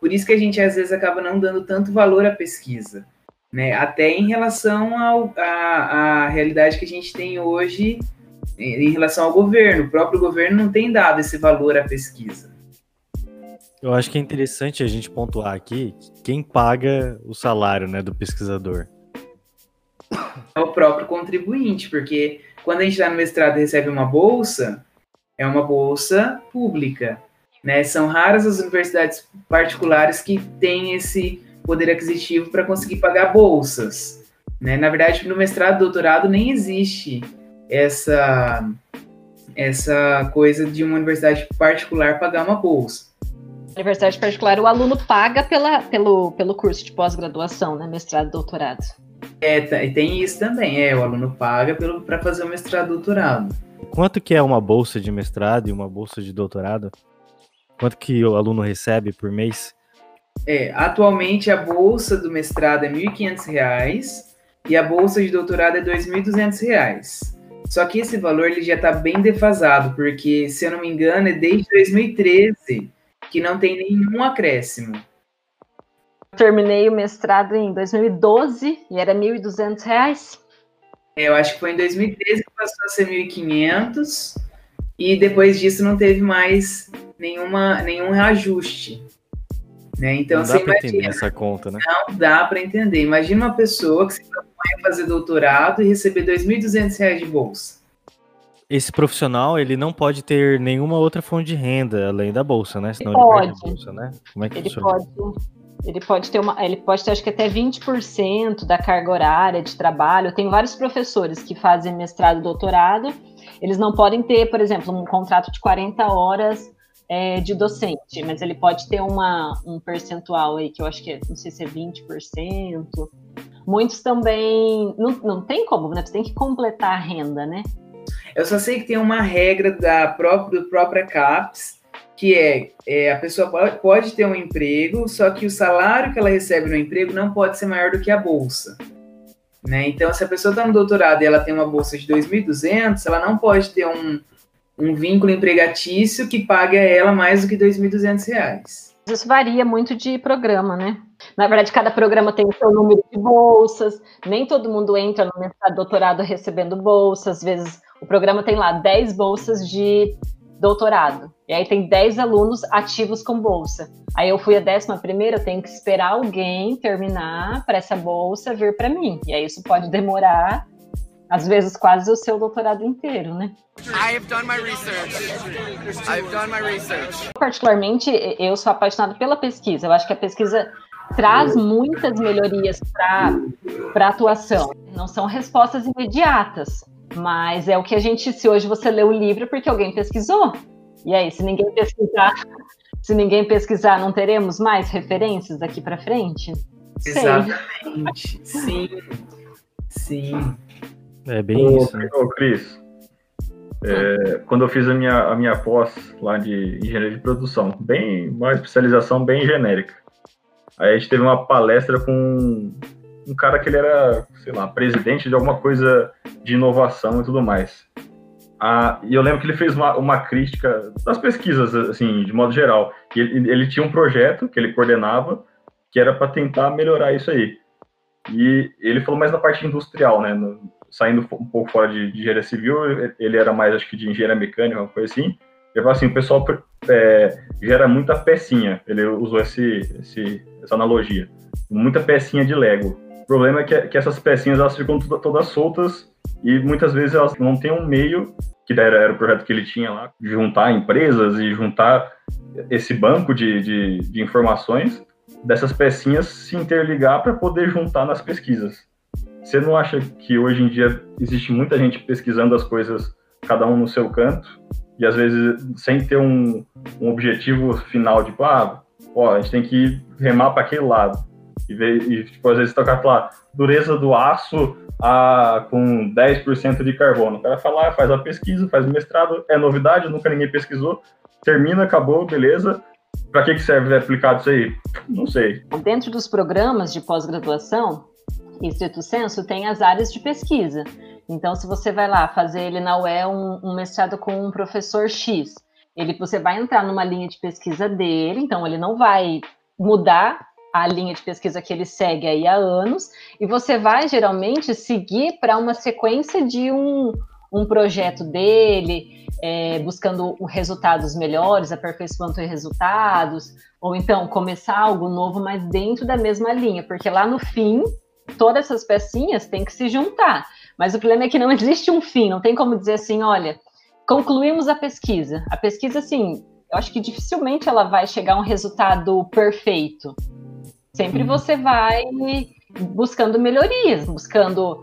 Por isso que a gente às vezes acaba não dando tanto valor à pesquisa, né? Até em relação à realidade que a gente tem hoje em relação ao governo. O próprio governo não tem dado esse valor à pesquisa. Eu acho que é interessante a gente pontuar aqui quem paga o salário né, do pesquisador. É o próprio contribuinte, porque quando a gente está no mestrado e recebe uma bolsa, é uma bolsa pública. Né? São raras as universidades particulares que têm esse poder aquisitivo para conseguir pagar bolsas. Né? Na verdade, no mestrado e doutorado nem existe essa, essa coisa de uma universidade particular pagar uma bolsa universidade particular, o aluno paga pela, pelo, pelo curso de pós-graduação, né? Mestrado e doutorado. É, tem isso também, é, o aluno paga para fazer o mestrado e doutorado. Quanto que é uma bolsa de mestrado e uma bolsa de doutorado? Quanto que o aluno recebe por mês? É, atualmente a bolsa do mestrado é R$ 1.500 e a bolsa de doutorado é R$ 2.200. Só que esse valor ele já está bem defasado, porque, se eu não me engano, é desde 2013 que não tem nenhum acréscimo. Terminei o mestrado em 2012 e era R$ 1.200. É, eu acho que foi em 2013 que passou a ser 1.500 e depois disso não teve mais nenhuma, nenhum reajuste. Né? Então, não dá para entender essa conta, né? Não dá para entender. Imagina uma pessoa que se propõe a fazer doutorado e receber R$ 2.200 de bolsa esse profissional ele não pode ter nenhuma outra fonte de renda além da bolsa, né? Senão ele, ele pode. Bolsa, né? Como é que ele funciona? pode. Ele pode ter uma, ele pode ter acho que até 20% da carga horária de trabalho. Tem vários professores que fazem mestrado e doutorado. Eles não podem ter, por exemplo, um contrato de 40 horas é, de docente, mas ele pode ter uma, um percentual aí, que eu acho que é, não sei se é 20%. Muitos também. Não, não tem como, né? Você tem que completar a renda, né? Eu só sei que tem uma regra da própria, do própria CAPES, que é, é, a pessoa pode, ter um emprego, só que o salário que ela recebe no emprego não pode ser maior do que a bolsa. Né? Então, se a pessoa está no doutorado e ela tem uma bolsa de 2.200, ela não pode ter um, um vínculo empregatício que pague a ela mais do que 2.200 reais. Isso varia muito de programa, né? Na verdade, cada programa tem o seu número de bolsas, nem todo mundo entra no mestrado doutorado recebendo bolsas, às vezes o programa tem lá 10 bolsas de doutorado, e aí tem 10 alunos ativos com bolsa. Aí eu fui a décima primeira, eu tenho que esperar alguém terminar para essa bolsa vir para mim, e aí isso pode demorar às vezes quase o seu doutorado inteiro, né? I have done my research. I've done my research. Particularmente, eu sou apaixonada pela pesquisa. Eu acho que a pesquisa traz muitas melhorias para a atuação. Não são respostas imediatas, mas é o que a gente, se hoje você lê o livro, é porque alguém pesquisou. E aí, se ninguém pesquisar, se ninguém pesquisar, não teremos mais referências daqui para frente? Exatamente. Sim. Sim. É bem ô, isso. Né? Ô, Cris, é, quando eu fiz a minha, a minha pós lá de engenharia de produção, bem uma especialização bem genérica. Aí a gente teve uma palestra com um cara que ele era, sei lá, presidente de alguma coisa de inovação e tudo mais. Ah, e eu lembro que ele fez uma, uma crítica das pesquisas, assim, de modo geral. E ele, ele tinha um projeto que ele coordenava que era para tentar melhorar isso aí. E ele falou mais na parte industrial, né? No, saindo um pouco fora de, de engenharia civil, ele era mais, acho que, de engenharia mecânica, uma coisa assim. Ele falou assim, o pessoal é, gera muita pecinha, ele usou esse, esse, essa analogia, muita pecinha de Lego. O problema é que, que essas pecinhas, elas ficam todas soltas e muitas vezes elas não têm um meio, que era, era o projeto que ele tinha lá, de juntar empresas e juntar esse banco de, de, de informações dessas pecinhas se interligar para poder juntar nas pesquisas. Você não acha que hoje em dia existe muita gente pesquisando as coisas, cada um no seu canto, e às vezes sem ter um, um objetivo final, tipo, ah, ó, a gente tem que remar para aquele lado. E, ver, e tipo, às vezes tocar lá, dureza do aço a, com 10% de carbono. O cara fala, ah, faz a pesquisa, faz o mestrado, é novidade, nunca ninguém pesquisou, termina, acabou, beleza. Para que, que serve aplicado isso aí? Não sei. Dentro dos programas de pós-graduação, Instituto Censo tem as áreas de pesquisa. Então, se você vai lá fazer ele na UE um, um mestrado com um professor X, ele você vai entrar numa linha de pesquisa dele, então ele não vai mudar a linha de pesquisa que ele segue aí há anos, e você vai geralmente seguir para uma sequência de um, um projeto dele, é, buscando resultados melhores, aperfeiçoando resultados, ou então começar algo novo, mas dentro da mesma linha, porque lá no fim todas essas pecinhas têm que se juntar. Mas o problema é que não (laughs) existe um fim, não tem como dizer assim, olha, concluímos a pesquisa. A pesquisa, assim, eu acho que dificilmente ela vai chegar a um resultado perfeito. Sempre uhum. você vai buscando melhorias, buscando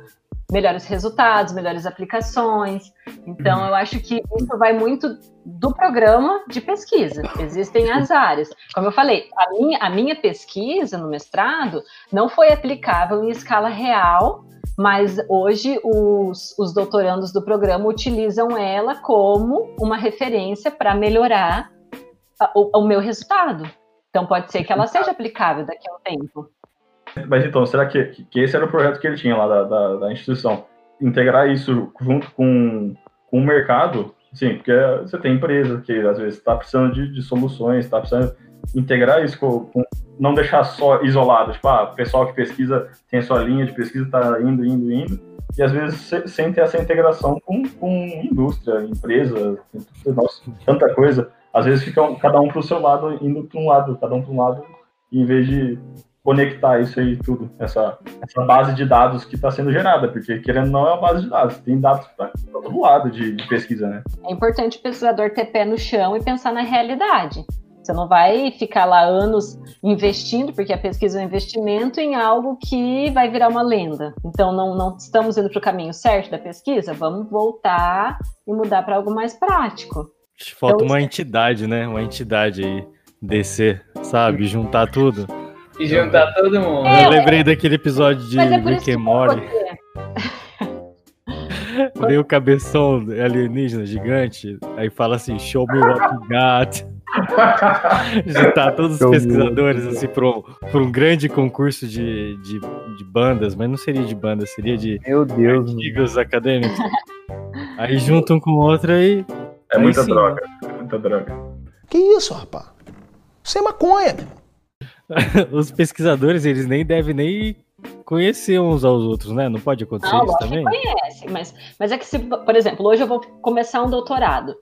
melhores resultados, melhores aplicações. Então, uhum. eu acho que isso vai muito do programa de pesquisa. Existem as áreas. Como eu falei, a minha, a minha pesquisa no mestrado não foi aplicável em escala real, mas hoje os, os doutorandos do programa utilizam ela como uma referência para melhorar o, o meu resultado. Então, pode ser que ela seja aplicável daqui a um tempo. Mas então, será que, que esse era o projeto que ele tinha lá da, da, da instituição? Integrar isso junto com, com o mercado, sim, porque você tem empresa que às vezes está precisando de, de soluções, está precisando integrar isso com, com, não deixar só isolado, tipo, ah, o pessoal que pesquisa tem a sua linha de pesquisa, está indo, indo, indo, e às vezes sem ter essa integração com, com indústria, empresa, nossa, tanta coisa. Às vezes fica cada um para o seu lado, indo para um lado, cada um para um lado, em vez de conectar isso aí tudo, essa, essa base de dados que está sendo gerada, porque querendo não é uma base de dados, tem dados para todo lado de, de, pesquisa, né? É importante o pesquisador ter pé no chão e pensar na realidade. Você não vai ficar lá anos investindo, porque a pesquisa é um investimento em algo que vai virar uma lenda. Então, não, não estamos indo para o caminho certo da pesquisa? Vamos voltar e mudar para algo mais prático. Falta então, uma entidade, né? Uma entidade aí, descer, sabe? Juntar tudo. E juntar todo mundo. É, eu lembrei daquele episódio de é Rick and Morty. (laughs) Veio o cabeção alienígena gigante, aí fala assim, show me what you got. (laughs) Juntar todos os pesquisadores assim para um, um grande concurso de, de, de, bandas, mas não seria de bandas, seria de Meu Deus, artigos acadêmicos. Aí juntam com o outro e. É muita sim, droga, é muita droga. Que isso, rapaz? Isso é maconha, meu. (laughs) Os pesquisadores, eles nem devem nem conhecer uns aos outros, né? Não pode acontecer não, isso também? conhecem, mas, mas é que se, por exemplo, hoje eu vou começar um doutorado.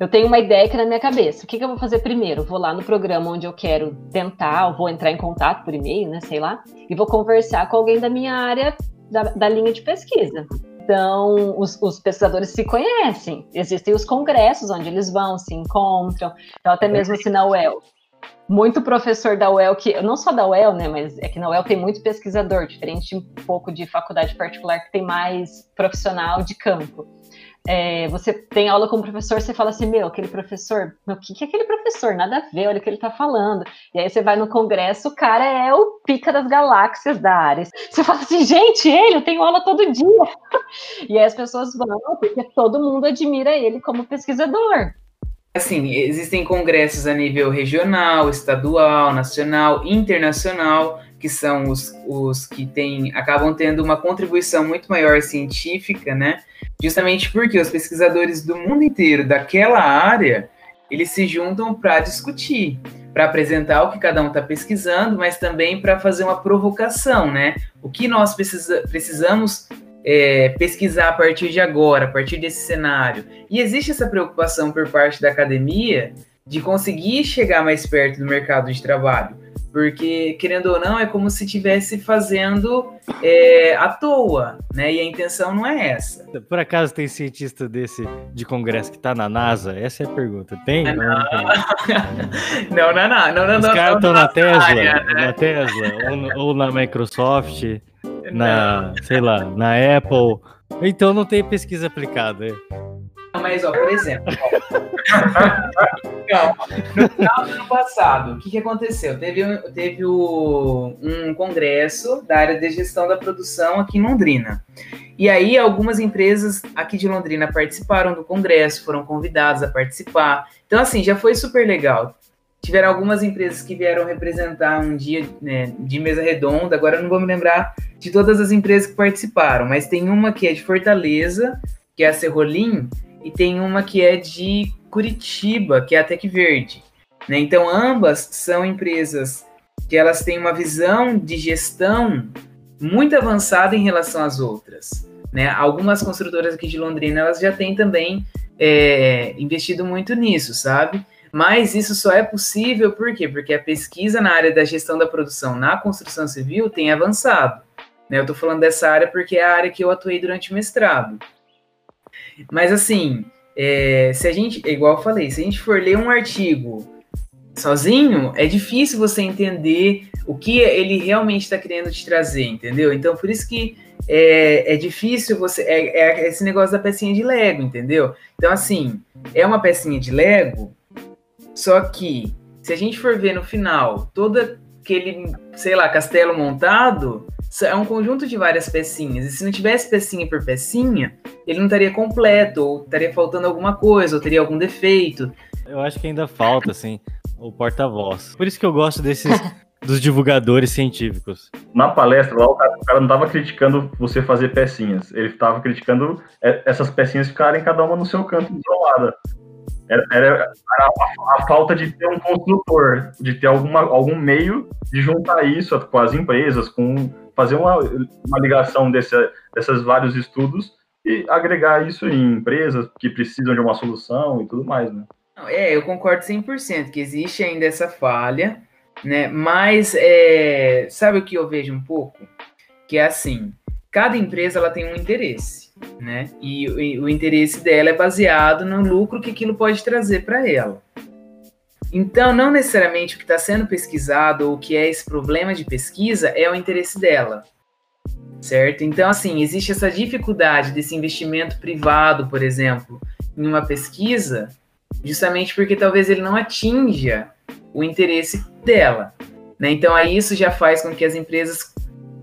Eu tenho uma ideia aqui na minha cabeça. O que, que eu vou fazer primeiro? Vou lá no programa onde eu quero tentar, ou vou entrar em contato por e-mail, né? Sei lá, e vou conversar com alguém da minha área, da, da linha de pesquisa. Então, os, os, pesquisadores se conhecem. Existem os congressos onde eles vão, se encontram. Então, até mesmo assim na UEL muito professor da UEL, que não só da UEL, né, mas é que na UEL tem muito pesquisador, diferente um pouco de faculdade particular que tem mais profissional de campo. É, você tem aula com o professor, você fala assim, meu, aquele professor, o que, que é aquele professor? Nada a ver, olha o que ele tá falando. E aí você vai no congresso, o cara é o pica das galáxias da área. Você fala assim, gente, ele, eu tenho aula todo dia. (laughs) E aí as pessoas vão, porque todo mundo admira ele como pesquisador assim, existem congressos a nível regional, estadual, nacional, internacional, que são os, os que tem, acabam tendo uma contribuição muito maior científica, né? Justamente porque os pesquisadores do mundo inteiro daquela área, eles se juntam para discutir, para apresentar o que cada um está pesquisando, mas também para fazer uma provocação, né? O que nós precisa, precisamos é, pesquisar a partir de agora, a partir desse cenário. E existe essa preocupação por parte da academia de conseguir chegar mais perto do mercado de trabalho. Porque, querendo ou não, é como se estivesse fazendo é, à toa, né? E a intenção não é essa. Por acaso tem cientista desse de congresso que está na NASA? Essa é a pergunta. Tem? Não, não, (laughs) não, não, não, não, Os caras estão na Tesla, área, né? na Tesla, ou, ou na Microsoft na, sei lá, na Apple. Então não tem pesquisa aplicada. Mas, ó, por exemplo, (laughs) no final do ano passado, o que, que aconteceu? Teve, teve o, um congresso da área de gestão da produção aqui em Londrina. E aí, algumas empresas aqui de Londrina participaram do congresso, foram convidadas a participar. Então, assim, já foi super legal tiveram algumas empresas que vieram representar um dia né, de mesa redonda. Agora eu não vou me lembrar de todas as empresas que participaram, mas tem uma que é de Fortaleza, que é a Serrolim, e tem uma que é de Curitiba, que é a Tec Verde. Né? Então ambas são empresas que elas têm uma visão de gestão muito avançada em relação às outras. Né? Algumas construtoras aqui de Londrina elas já têm também é, investido muito nisso, sabe? Mas isso só é possível por quê? Porque a pesquisa na área da gestão da produção na construção civil tem avançado. Né? Eu estou falando dessa área porque é a área que eu atuei durante o mestrado. Mas assim, é, se a gente, igual eu falei, se a gente for ler um artigo sozinho, é difícil você entender o que ele realmente está querendo te trazer, entendeu? Então, por isso que é, é difícil você. É, é, esse negócio da pecinha de Lego, entendeu? Então, assim, é uma pecinha de Lego só que, se a gente for ver no final, todo aquele, sei lá, castelo montado, é um conjunto de várias pecinhas. E se não tivesse pecinha por pecinha, ele não estaria completo, ou estaria faltando alguma coisa, ou teria algum defeito. Eu acho que ainda falta, assim, o porta-voz. Por isso que eu gosto desses. (laughs) dos divulgadores científicos. Na palestra lá, o cara, o cara não estava criticando você fazer pecinhas, ele estava criticando é, essas pecinhas ficarem cada uma no seu canto isolada. Era, era a, a, falta de ter um construtor, de ter alguma, algum meio de juntar isso com as empresas, com fazer uma, uma ligação desse, desses vários estudos e agregar isso em empresas que precisam de uma solução e tudo mais, né? É, eu concordo 100% que existe ainda essa falha, né? Mas é, sabe o que eu vejo um pouco? Que é assim, cada empresa ela tem um interesse né? E, e, o interesse dela é baseado no lucro que aquilo pode trazer para ela. Então, não necessariamente o que está sendo pesquisado ou o que é esse problema de pesquisa é o interesse dela, certo? Então, assim, existe essa dificuldade desse investimento privado, por exemplo, em uma pesquisa, justamente porque talvez ele não atinja o interesse dela, né? Então, aí isso já faz com que as empresas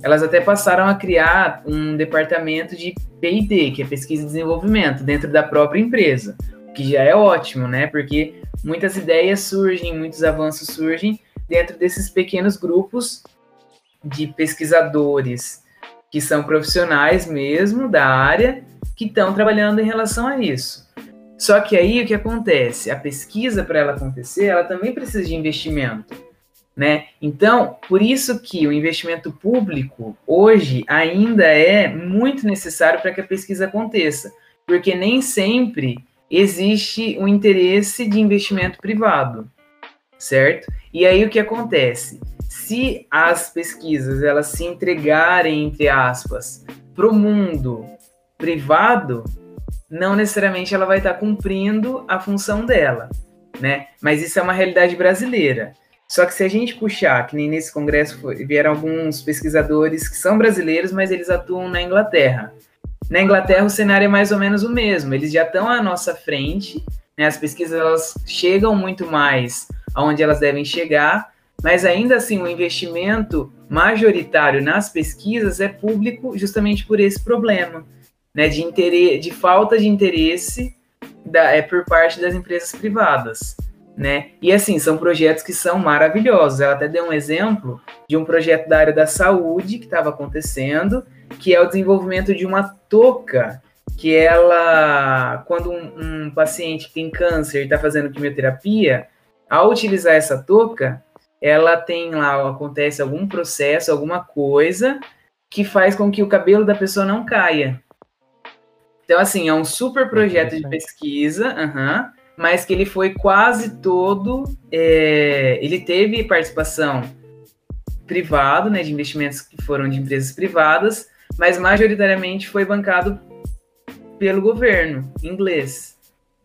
elas até passaram a criar um departamento de P&D, que é pesquisa e desenvolvimento, dentro da própria empresa, o que já é ótimo, né? Porque muitas ideias surgem, muitos avanços surgem dentro desses pequenos grupos de pesquisadores que são profissionais mesmo da área que estão trabalhando em relação a isso. Só que aí o que acontece? A pesquisa para ela acontecer, ela também precisa de investimento, né? Então, por isso que o investimento público hoje ainda é muito necessário para que a pesquisa aconteça, porque nem sempre existe um interesse de investimento privado, certo? E aí o que acontece? Se as pesquisas elas se entregarem entre aspas para o mundo privado, não necessariamente ela vai estar cumprindo a função dela, né? Mas isso é uma realidade brasileira. Só que se a gente puxar, que nem nesse congresso vieram alguns pesquisadores que são brasileiros, mas eles atuam na Inglaterra. Na Inglaterra, o cenário é mais ou menos o mesmo. Eles já estão à nossa frente, né? as pesquisas elas chegam muito mais aonde elas devem chegar, mas ainda assim o investimento majoritário nas pesquisas é público justamente por esse problema, né? de, interesse, de falta de interesse da, é, por parte das empresas privadas. Né? E assim, são projetos que são maravilhosos. Ela até deu um exemplo de um projeto da área da saúde que estava acontecendo, que é o desenvolvimento de uma touca que ela, quando um, um paciente que tem câncer está fazendo quimioterapia, ao utilizar essa touca, ela tem lá, acontece algum processo, alguma coisa que faz com que o cabelo da pessoa não caia. Então, assim, é um super projeto de pesquisa, uhum, mas que ele foi quase todo. É, ele teve participação privado, né, de investimentos que foram de empresas privadas, mas majoritariamente foi bancado pelo governo inglês.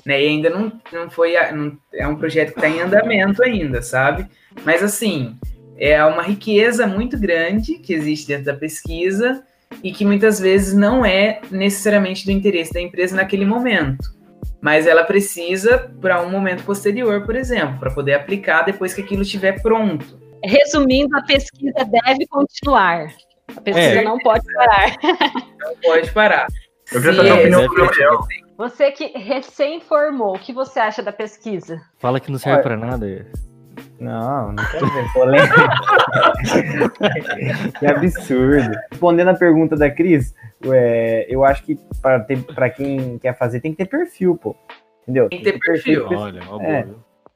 Né? E ainda não, não foi. Não, é um projeto que está em andamento ainda, sabe? Mas assim, é uma riqueza muito grande que existe dentro da pesquisa e que muitas vezes não é necessariamente do interesse da empresa naquele momento. Mas ela precisa para um momento posterior, por exemplo, para poder aplicar depois que aquilo estiver pronto. Resumindo, a pesquisa deve continuar. A pesquisa é. não pode parar. Não pode parar. Eu queria saber a opinião do Gabriel. Você que recém formou, o que você acha da pesquisa? Fala que não serve para nada. Não, não quero ver polêmica. que absurdo. Respondendo a pergunta da Cris, é, eu acho que para quem quer fazer tem que ter perfil, pô. Entendeu? Tem que ter perfil. perfil. Olha, uma é.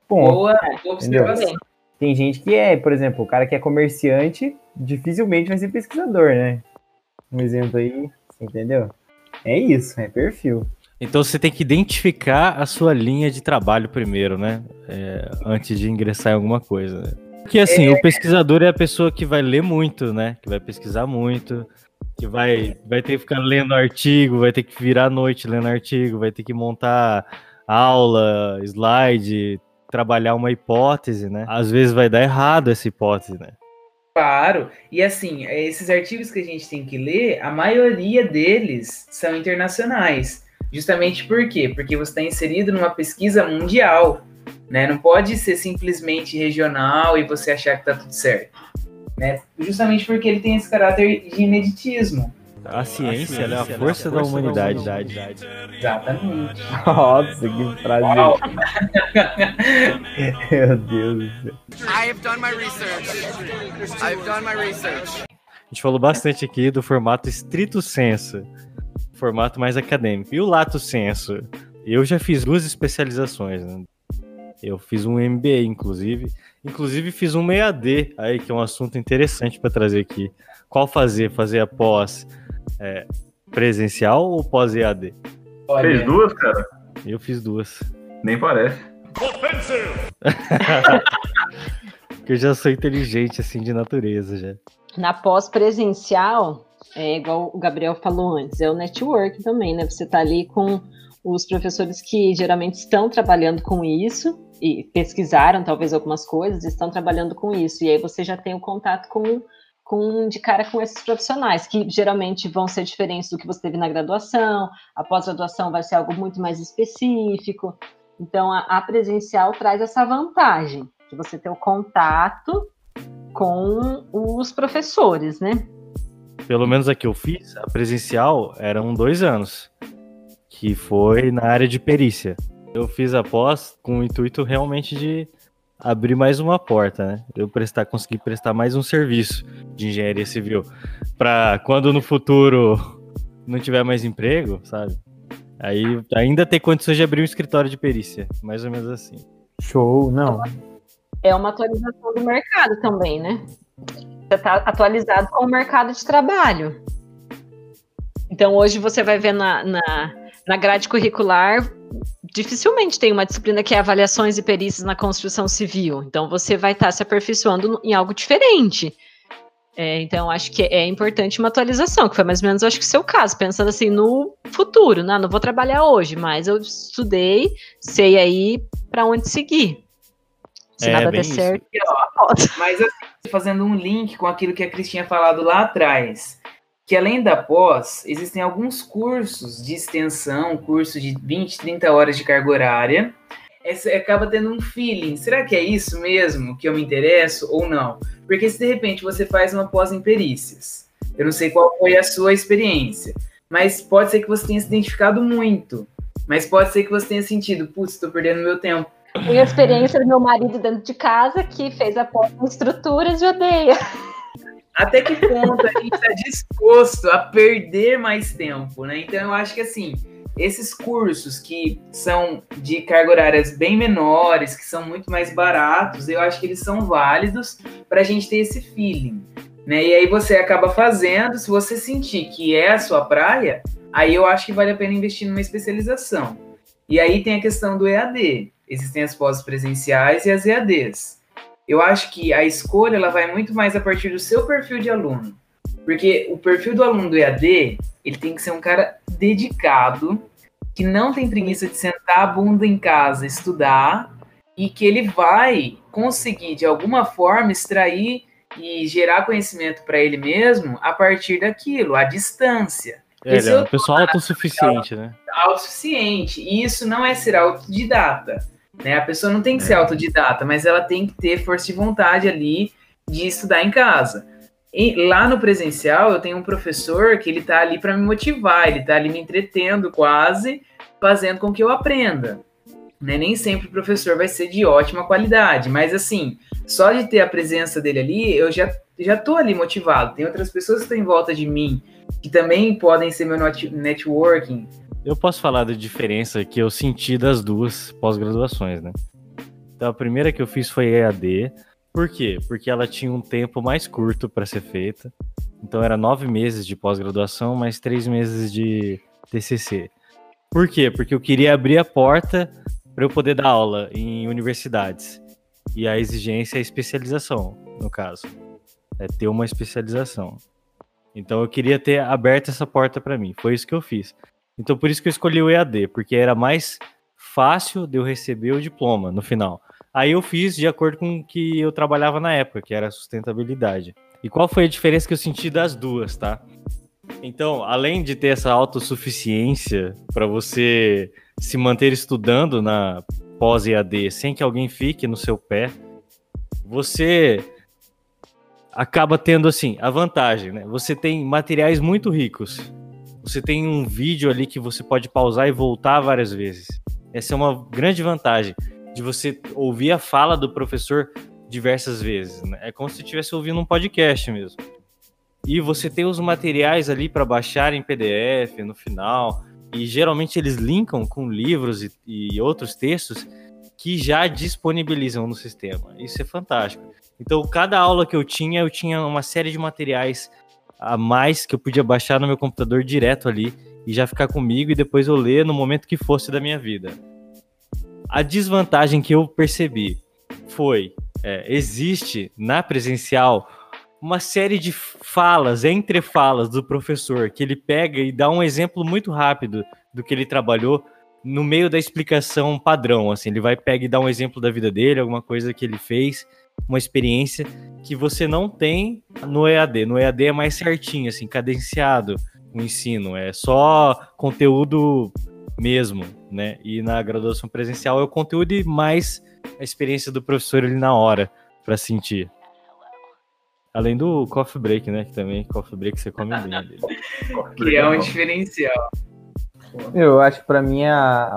boa. Boa, boa observação. Tem gente que é, por exemplo, o cara que é comerciante dificilmente vai ser pesquisador, né? Um exemplo aí, entendeu? É isso, é perfil. Então você tem que identificar a sua linha de trabalho primeiro, né? É, antes de ingressar em alguma coisa. Né? Porque assim, é... o pesquisador é a pessoa que vai ler muito, né? Que vai pesquisar muito, que vai, vai ter que ficar lendo artigo, vai ter que virar à noite lendo artigo, vai ter que montar aula, slide, trabalhar uma hipótese, né? Às vezes vai dar errado essa hipótese, né? Claro, e assim, esses artigos que a gente tem que ler, a maioria deles são internacionais. Justamente por quê? Porque você está inserido numa pesquisa mundial, né? Não pode ser simplesmente regional e você achar que está tudo certo, né? Justamente porque ele tem esse caráter de ineditismo. A ciência, é a força, é a força da, humanidade. Da humanidade. Exatamente. Nossa, que frase. (laughs) Meu Deus do céu. I have done my research. I've done my research. A gente falou bastante aqui do formato estrito senso, formato mais acadêmico. E o lato senso? Eu já fiz duas especializações, né? Eu fiz um MBA, inclusive. Inclusive fiz um EAD aí, que é um assunto interessante para trazer aqui. Qual fazer? Fazer após é, presencial ou pós-EAD? Fez duas, cara? Eu fiz duas. Nem parece. (laughs) Porque eu já sou inteligente, assim, de natureza, já. Na pós-presencial, é igual o Gabriel falou antes, é o network também, né? Você tá ali com os professores que geralmente estão trabalhando com isso e pesquisaram talvez algumas coisas, estão trabalhando com isso. E aí você já tem o contato com, com de cara com esses profissionais, que geralmente vão ser diferentes do que você teve na graduação, a pós-graduação vai ser algo muito mais específico. Então, a, a presencial traz essa vantagem de você ter o contato com os professores, né? Pelo menos a que eu fiz, a presencial, eram dois anos, que foi na área de perícia. Eu fiz a pós com o intuito realmente de abrir mais uma porta, né? Eu prestar, conseguir prestar mais um serviço de engenharia civil para quando no futuro não tiver mais emprego, sabe? Aí ainda ter condições de abrir um escritório de perícia, mais ou menos assim. Show, não. É uma atualização do mercado também, né? Você está atualizado com o mercado de trabalho. Então, hoje você vai ver na, na, na grade curricular, dificilmente tem uma disciplina que é avaliações e perícias na construção civil. Então, você vai estar tá se aperfeiçoando em algo diferente. É, então, acho que é importante uma atualização, que foi mais ou menos, acho que o seu caso, pensando assim no futuro, né? Não vou trabalhar hoje, mas eu estudei, sei aí para onde seguir. Se É, nada der isso. certo, Mas assim, fazendo um link com aquilo que a Cris tinha falado lá atrás, que além da pós, existem alguns cursos de extensão, curso de 20, 30 horas de carga horária. Esse acaba tendo um feeling. Será que é isso mesmo que eu me interesso ou não? Porque se de repente você faz uma pós em perícias, eu não sei qual foi a sua experiência, mas pode ser que você tenha se identificado muito. Mas pode ser que você tenha sentido, putz, estou perdendo meu tempo. Tenho a experiência do meu marido dentro de casa que fez a pós em estruturas e odeia. Até que ponto a gente está disposto a perder mais tempo, né? Então eu acho que assim, esses cursos que são de carga horárias bem menores, que são muito mais baratos, eu acho que eles são válidos para a gente ter esse feeling, né? E aí você acaba fazendo, se você sentir que é a sua praia, aí eu acho que vale a pena investir numa especialização. E aí tem a questão do EAD. Existem as pós presenciais e as EADs eu acho que a escolha ela vai muito mais a partir do seu perfil de aluno. Porque o perfil do aluno do EAD, ele tem que ser um cara dedicado, que não tem preguiça de sentar a bunda em casa, estudar, e que ele vai conseguir, de alguma forma, extrair e gerar conhecimento para ele mesmo a partir daquilo, à distância. É, ele é eu uma pessoa autossuficiente, né? autossuficiente. E isso não é ser autodidata. Né? A pessoa não tem que ser autodidata, mas ela tem que ter força de vontade ali de estudar em casa. E lá no presencial, eu tenho um professor que ele tá ali para me motivar, ele tá ali me entretendo quase, fazendo com que eu aprenda. Né? Nem sempre o professor vai ser de ótima qualidade, mas assim, só de ter a presença dele ali, eu já, já tô ali motivado. Tem outras pessoas que estão em volta de mim que também podem ser meu net- networking, Eu posso falar da diferença que eu senti das duas pós-graduações, né? Então, a primeira que eu fiz foi EAD. Por quê? Porque ela tinha um tempo mais curto para ser feita. Então, era nove meses de pós-graduação, mais três meses de TCC. Por quê? Porque eu queria abrir a porta para eu poder dar aula em universidades. E a exigência é a especialização, no caso. É ter uma especialização. Então, eu queria ter aberto essa porta para mim. Foi isso que eu fiz. Então por isso que eu escolhi o EAD, porque era mais fácil de eu receber o diploma no final. Aí eu fiz de acordo com o que eu trabalhava na época, que era sustentabilidade. E qual foi a diferença que eu senti das duas, tá? Então, além de ter essa autossuficiência para você se manter estudando na pós-EAD sem que alguém fique no seu pé, você acaba tendo assim a vantagem, né? Você tem materiais muito ricos você tem um vídeo ali que você pode pausar e voltar várias vezes. Essa é uma grande vantagem de você ouvir a fala do professor diversas vezes. Né? É como se estivesse ouvindo um podcast mesmo. E você tem os materiais ali para baixar em PDF no final. E geralmente eles linkam com livros e, e outros textos que já disponibilizam no sistema. Isso é fantástico. Então, cada aula que eu tinha, eu tinha uma série de materiais a mais que eu podia baixar no meu computador direto ali e já ficar comigo e depois eu ler no momento que fosse da minha vida. A desvantagem que eu percebi foi: é, existe na presencial uma série de falas, entre falas do professor, que ele pega e dá um exemplo muito rápido do que ele trabalhou no meio da explicação padrão, assim, ele vai pegar e dar um exemplo da vida dele, alguma coisa que ele fez, uma experiência que você não tem no EAD. No EAD é mais certinho, assim, cadenciado o ensino, é só conteúdo mesmo, né? E na graduação presencial é o conteúdo e mais a experiência do professor ali na hora para sentir. Além do coffee break, né? Que também coffee break você come bem ali. (laughs) Que é um diferencial. Eu acho que para mim a,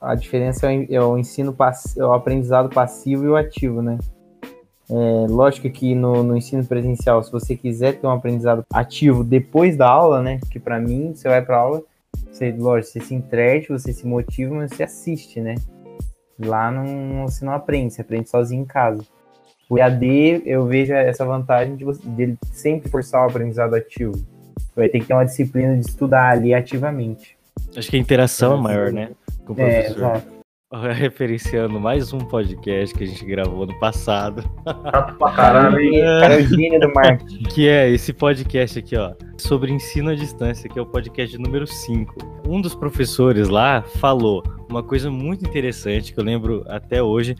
a diferença é o, é ensino passivo, é o aprendizado passivo e o ativo, né? É, lógico que no, no, ensino presencial, se você quiser ter um aprendizado ativo depois da aula, né? Que para mim, você vai para aula, você, lógico, você se entrete, você se motiva, mas você assiste, né? Lá não, você não aprende, você aprende sozinho em casa. O EAD, eu vejo essa vantagem de você, dele sempre forçar o aprendizado ativo. Vai ter que ter uma disciplina de estudar ali ativamente. Acho que a interação é maior, né? Com o professor. É, exato. (laughs) referenciando mais um podcast que a gente gravou no passado. Chato pra caralho, hein? É o gênio do marketing. (laughs) Que é esse podcast aqui, ó, sobre ensino à distância, que é o podcast número 5. Um dos professores lá falou uma coisa muito interessante que eu lembro até hoje,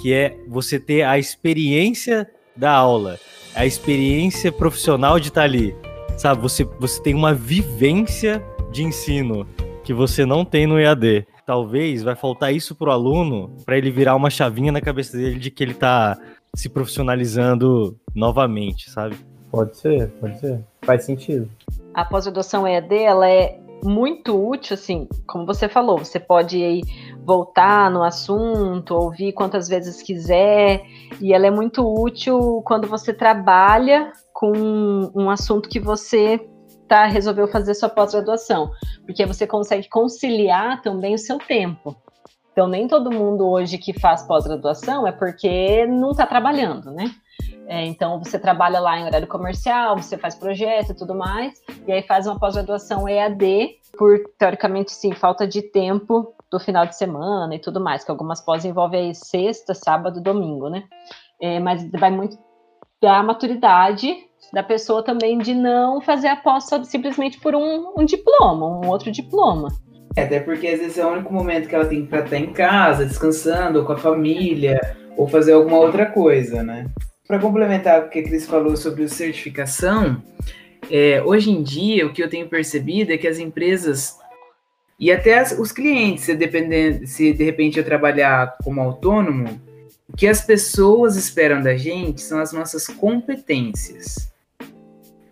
que é você ter a experiência da aula, a experiência profissional de estar ali. Sabe, você, você tem uma vivência de ensino que você não tem no EAD talvez vai faltar isso pro aluno para ele virar uma chavinha na cabeça dele de que ele tá se profissionalizando novamente, sabe? Pode ser, pode ser. Faz sentido. A pós-graduação EAD, ela é muito útil, assim, como você falou, você pode aí voltar no assunto, ouvir quantas vezes quiser, e ela é muito útil quando você trabalha com um assunto que você tá, resolveu fazer sua pós-graduação, porque você consegue conciliar também o seu tempo. Então, nem todo mundo hoje que faz pós-graduação é porque não está trabalhando, né? É, então, você trabalha lá em horário comercial, você faz projeto e tudo mais, e aí faz uma pós-graduação EAD, por, teoricamente, sim, falta de tempo do final de semana e tudo mais, que algumas pós envolvem sexta, sábado, domingo, né? É, mas vai muito da maturidade da pessoa também de não fazer a pós simplesmente por um, um diploma, um outro diploma. É, até porque às vezes é o único momento que ela tem para estar em casa, descansando, ou com a família, ou fazer alguma outra coisa, né? Para complementar o que a Cris falou sobre certificação, é, hoje em dia o que eu tenho percebido é que as empresas e até as, os clientes, se, dependendo, se de repente eu trabalhar como autônomo, o que as pessoas esperam da gente são as nossas competências.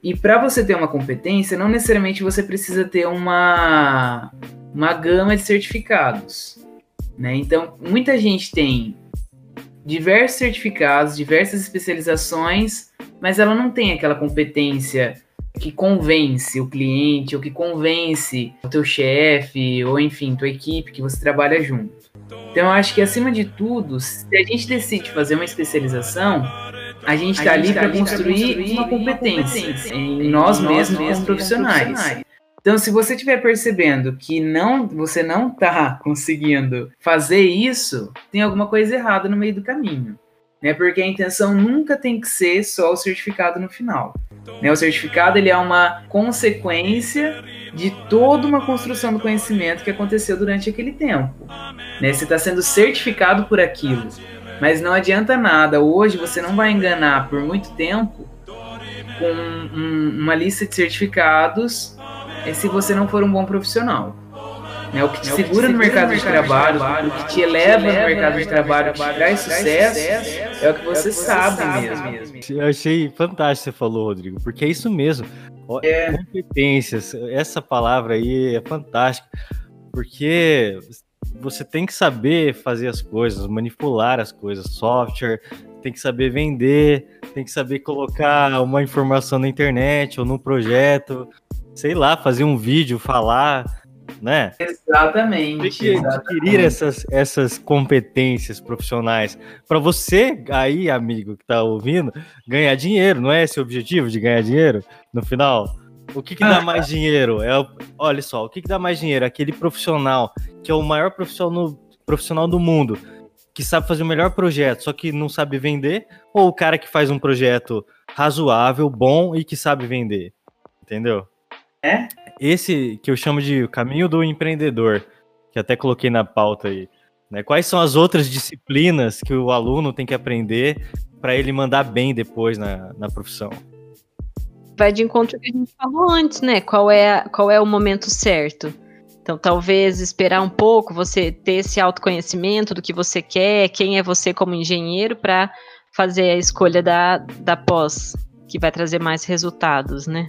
E para você ter uma competência, não necessariamente você precisa ter uma, uma gama de certificados. Né? Então, muita gente tem diversos certificados, diversas especializações, mas ela não tem aquela competência que convence o cliente ou que convence o teu chefe ou enfim, tua equipe que você trabalha junto. Então eu acho que acima de tudo, se a gente decide fazer uma especialização, a gente está ali para construir, construir, uma competência, uma competência em nós, nós mesmos, mesmos profissionais. profissionais. Então, se você estiver percebendo que não, você não está (laughs) conseguindo fazer isso, tem alguma coisa errada no meio do caminho. Né? Porque a intenção nunca tem que ser só o certificado no final. Né? O certificado ele é uma consequência de toda uma construção do conhecimento que aconteceu durante aquele tempo. Né? Você está sendo certificado por aquilo. Mas não adianta nada. Hoje você não vai enganar por muito tempo com um, uma lista de certificados é se você não for um bom profissional. Né? O que te é segura, que no, mercado de trabalho, trabalho, o que te eleva no mercado de trabalho, que te traz sucesso, é o que você, é sabe, mesmo. Eu achei fantástico você falou, Rodrigo, porque é isso mesmo. É. Competências, essa palavra aí é fantástica, porque você tem que saber fazer as coisas, manipular as coisas, software, tem que saber vender, tem que saber colocar uma informação na internet ou no projeto, sei lá, fazer um vídeo, falar, né? Exatamente. Tem que adquirir essas, essas competências profissionais para você aí, amigo que está ouvindo, ganhar dinheiro, não é esse o objetivo de ganhar dinheiro no final? O que, que dá (laughs) mais dinheiro? É, olha só, o que, que dá mais dinheiro? Aquele profissional que é o maior profissional, profissional do mundo, que sabe fazer o melhor projeto, só que não sabe vender, ou o cara que faz um projeto razoável, bom e que sabe vender? Entendeu? É? Esse que eu chamo de caminho do empreendedor, que que até coloquei na pauta aí. Né? Quais são as outras disciplinas que o aluno tem que aprender para ele mandar bem depois na, na profissão? Vai de encontro ao que a gente falou antes, né? Qual é, qual é o momento certo? Então, talvez esperar um pouco, você ter esse autoconhecimento do que você quer, quem é você como engenheiro, para fazer a escolha da, da pós, que vai trazer mais resultados, né?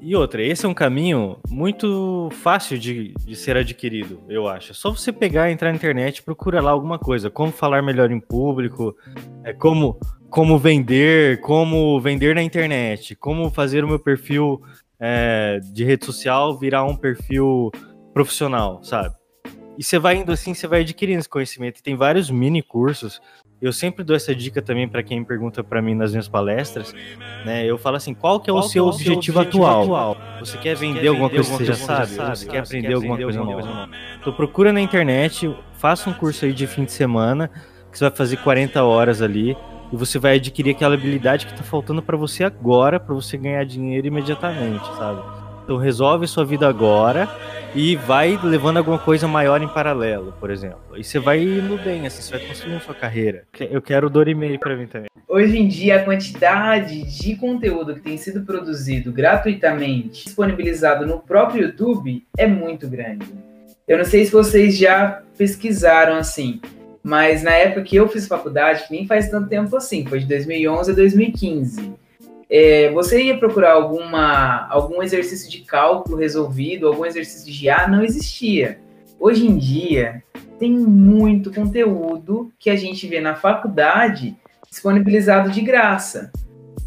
E outra, esse é um caminho muito fácil de, de ser adquirido, eu acho. É só você pegar, entrar na internet, procura lá alguma coisa, como falar melhor em público, é como como vender, como vender na internet, como fazer o meu perfil é, de rede social virar um perfil profissional, sabe? E você vai indo assim, você vai adquirindo esse conhecimento. E tem vários mini cursos eu sempre dou essa dica também para quem pergunta para mim nas minhas palestras, né? Eu falo assim, qual que é o qual seu é o objetivo, objetivo atual? atual? Você quer vender quer alguma coisa que você já sabe? sabe? Você quer aprender quer alguma coisa nova? Então procura na internet, faça um curso aí de fim de semana, que você vai fazer 40 horas ali, e você vai adquirir aquela habilidade que está faltando para você agora, para você ganhar dinheiro imediatamente, sabe? Então resolve sua vida agora e vai levando alguma coisa maior em paralelo, por exemplo. E você vai indo bem, assim, você vai construindo sua carreira. Eu quero o Dorimei para mim também. Hoje em dia, a quantidade de conteúdo que tem sido produzido gratuitamente, disponibilizado no próprio YouTube, é muito grande. Eu não sei se vocês já pesquisaram assim, mas na época que eu fiz faculdade, que nem faz tanto tempo assim, foi de 2011 a 2015 é, você ia procurar alguma, algum exercício de cálculo resolvido, algum exercício de GA, não existia. Hoje em dia, tem muito conteúdo que a gente vê na faculdade disponibilizado de graça,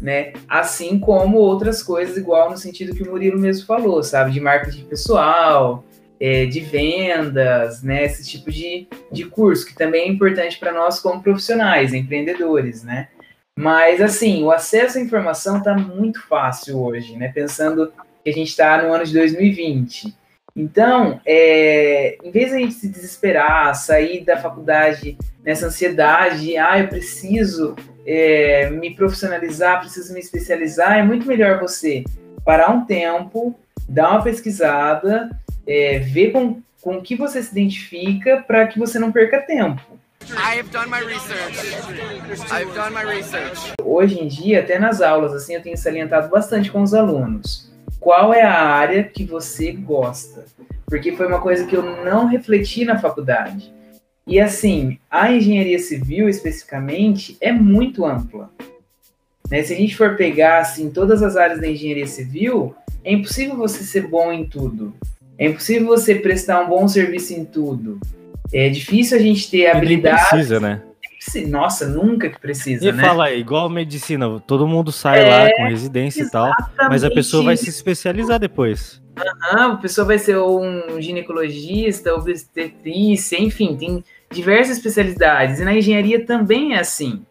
né? Assim como outras coisas, igual no sentido que o Murilo mesmo falou, sabe? De marketing pessoal, é, de vendas, né? Esse tipo de, de curso, que também é importante para nós como profissionais, empreendedores, né? Mas, assim, o acesso à informação está muito fácil hoje, né? Pensando que a gente está no ano de 2020. Então, é, em vez de a gente se desesperar, sair da faculdade nessa ansiedade, de, ah, eu preciso é, me profissionalizar, preciso me especializar, é muito melhor você parar um tempo, dar uma pesquisada, é, ver com, com que você se identifica para que você não perca tempo. I've done my research. I've done my research. Hoje em dia, até nas aulas, assim, eu tenho salientado bastante com os alunos. Qual é a área que você gosta? Porque foi uma coisa que eu não refleti na faculdade. E assim, a engenharia civil especificamente é muito ampla. Né? Se a gente for pegar assim todas as áreas da engenharia civil, é impossível você ser bom em tudo. É impossível você prestar um bom serviço em tudo. É difícil a gente ter habilidade. precisa, né? Nossa, nunca que precisa, e né? fala, igual medicina, todo mundo sai é, lá com residência e tal, mas a pessoa vai se especializar depois. Uhum, a pessoa vai ser um ginecologista, obstetrícia, enfim, tem diversas especialidades. E na engenharia também é assim.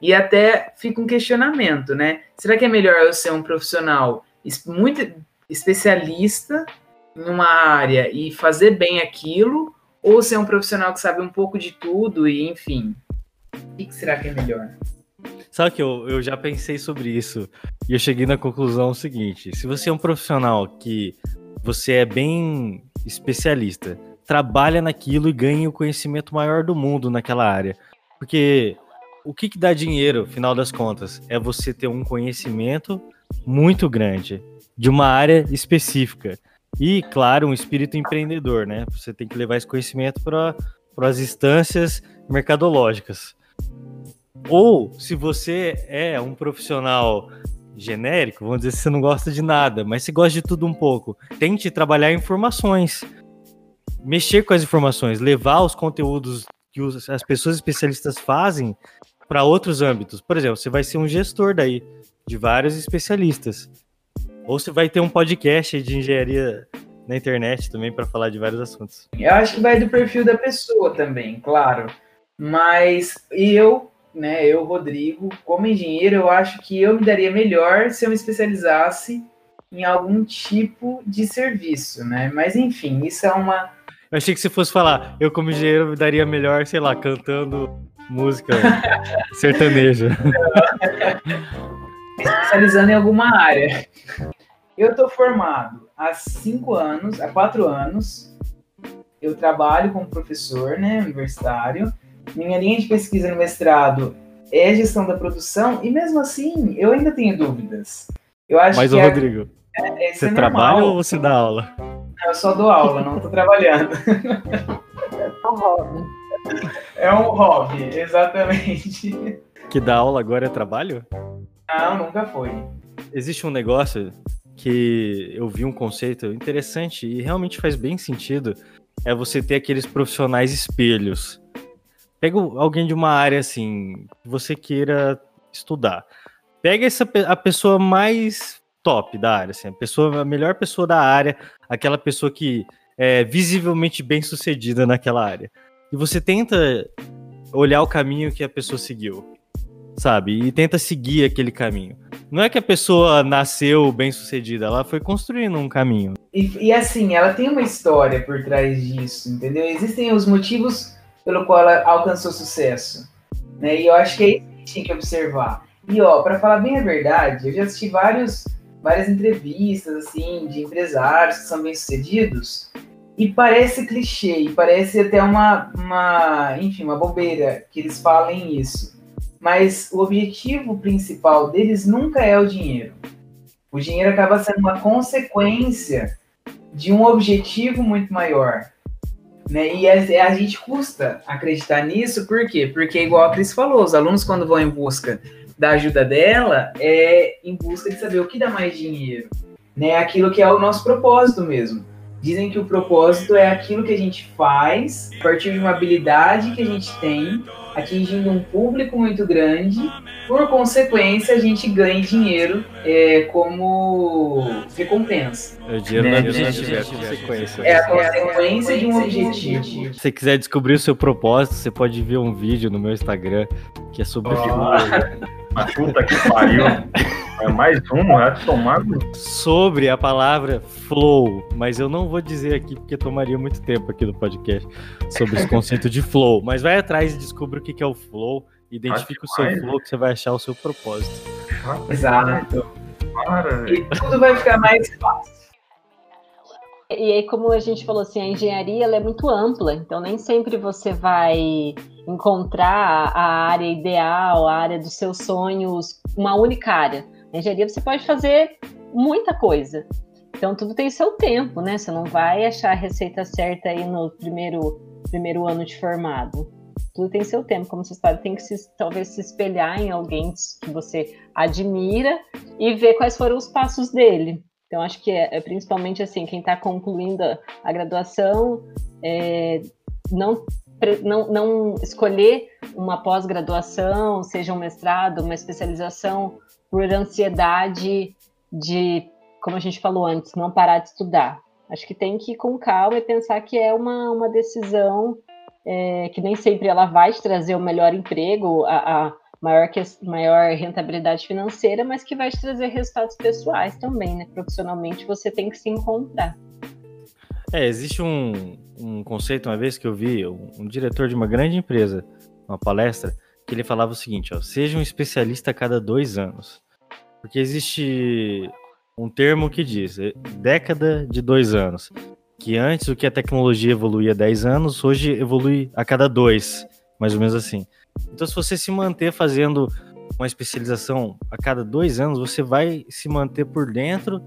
E até fica um questionamento, né? Será que é melhor eu ser um profissional muito especialista em uma área e fazer bem aquilo, ou ser um profissional que sabe um pouco de tudo e, enfim. O que será que é melhor? Sabe que eu, eu já pensei sobre isso e eu cheguei na conclusão seguinte: se você é um profissional que você é bem especialista, trabalha naquilo e ganha o conhecimento maior do mundo naquela área. Porque o que, que dá dinheiro, final das contas, é você ter um conhecimento muito grande de uma área específica. E, claro, um espírito empreendedor, né? Você tem que levar esse conhecimento para as instâncias mercadológicas. Ou, se você é um profissional genérico, vamos dizer você não gosta de nada, mas você gosta de tudo um pouco, tente trabalhar informações. Mexer com as informações, levar os conteúdos que as pessoas especialistas fazem para outros âmbitos. Por exemplo, você vai ser um gestor daí, de vários especialistas. Ou você vai ter um podcast de engenharia na internet também para falar de vários assuntos. Eu acho que vai do perfil da pessoa também, claro. Mas eu, né, eu, Rodrigo, como engenheiro, eu acho que eu me daria melhor se eu me especializasse em algum tipo de serviço, né? Mas enfim, isso é uma. Eu achei que se fosse falar, eu como engenheiro me daria melhor, sei lá, cantando música (laughs) sertaneja. especializando em alguma área. Eu tô formado há cinco anos, há quatro anos, eu trabalho como professor, né, universitário. Minha linha de pesquisa no mestrado é gestão da produção e mesmo assim eu ainda tenho dúvidas. Eu acho Mas, que ô, é- Rodrigo, é, isso você é trabalha ou você dá aula? Eu só dou aula, não tô trabalhando. É um hobby. É um hobby, exatamente. Que dar aula agora é trabalho? Não, nunca foi. Existe um negócio que eu vi um conceito interessante e realmente faz bem sentido. É você ter aqueles profissionais espelhos. Pega alguém de uma área assim que você queira estudar. Pega essa a pessoa mais top da área, assim, a pessoa a melhor pessoa da área, aquela pessoa que é visivelmente bem sucedida naquela área. E você tenta olhar o caminho que a pessoa seguiu, sabe? E tenta seguir aquele caminho. Não é que a pessoa nasceu bem sucedida, ela foi construindo um caminho. E, e assim, ela tem uma história por trás disso, entendeu? Existem os motivos pelo qual ela alcançou sucesso. Né? E eu acho que é isso que a gente tem que observar. E ó, para falar bem a verdade, eu já assisti vários, várias entrevistas assim de empresários que são bem-sucedidos e parece clichê, e parece até uma, uma, enfim, uma bobeira que eles falem isso. Mas o objetivo principal deles nunca é o dinheiro. O dinheiro acaba sendo uma consequência de um objetivo muito maior. Né? E a, a gente custa acreditar nisso, por quê? Porque, igual a Cris falou, os alunos, quando vão em busca da ajuda dela, é em busca de saber o que dá mais dinheiro. Né? Aquilo que é o nosso propósito mesmo. Dizem que o propósito é aquilo que a gente faz a partir de uma habilidade que a gente tem, atingindo um público muito grande. Por consequência, a gente ganha dinheiro é, como recompensa. O dinheiro Né? não é objetivo, é a consequência. É a consequência de um objetivo. Se você quiser descobrir o seu propósito, você pode ver um vídeo no meu Instagram que é sobre A (laughs) puta que pariu. (laughs) É mais um, vai tomar. sobre a palavra flow, mas eu não vou dizer aqui porque tomaria muito tempo aqui no podcast sobre esse (laughs) conceito de flow. Mas vai atrás e descubra o que é o flow, identifica o seu flow que você vai achar o seu propósito. Exato. Para. E tudo vai ficar mais fácil. E aí, como a gente falou assim, a engenharia ela é muito ampla, então nem sempre você vai encontrar a área ideal, a área dos seus sonhos, uma única área. Na engenharia você pode fazer muita coisa. Então tudo tem seu tempo, né? Você não vai achar a receita certa aí no primeiro, primeiro ano de formado. Tudo tem seu tempo, como vocês falaram, tem que se, talvez se espelhar em alguém que você admira e ver quais foram os passos dele. Então, acho que é, é principalmente assim, quem está concluindo a, graduação, é, não, não, não escolher uma pós-graduação, seja um mestrado, uma especialização, por ansiedade de, como a gente falou antes, não parar de estudar. Acho que tem que ir com calma e pensar que é uma, uma decisão é, que nem sempre ela vai te trazer o melhor emprego, a, a maior, que, maior rentabilidade financeira, mas que vai te trazer resultados pessoais também, né? Profissionalmente você tem que se encontrar. É, existe um, um conceito, uma vez que eu vi, um, um diretor de uma grande empresa, uma palestra, que ele falava o seguinte, ó, seja um especialista a cada dois anos. Porque existe um termo que diz é, década de dois anos. Que antes o que a tecnologia evoluía 10 anos, hoje evolui a cada dois, mais ou menos assim. Então, se você se manter fazendo uma especialização a cada dois anos, você vai se manter por dentro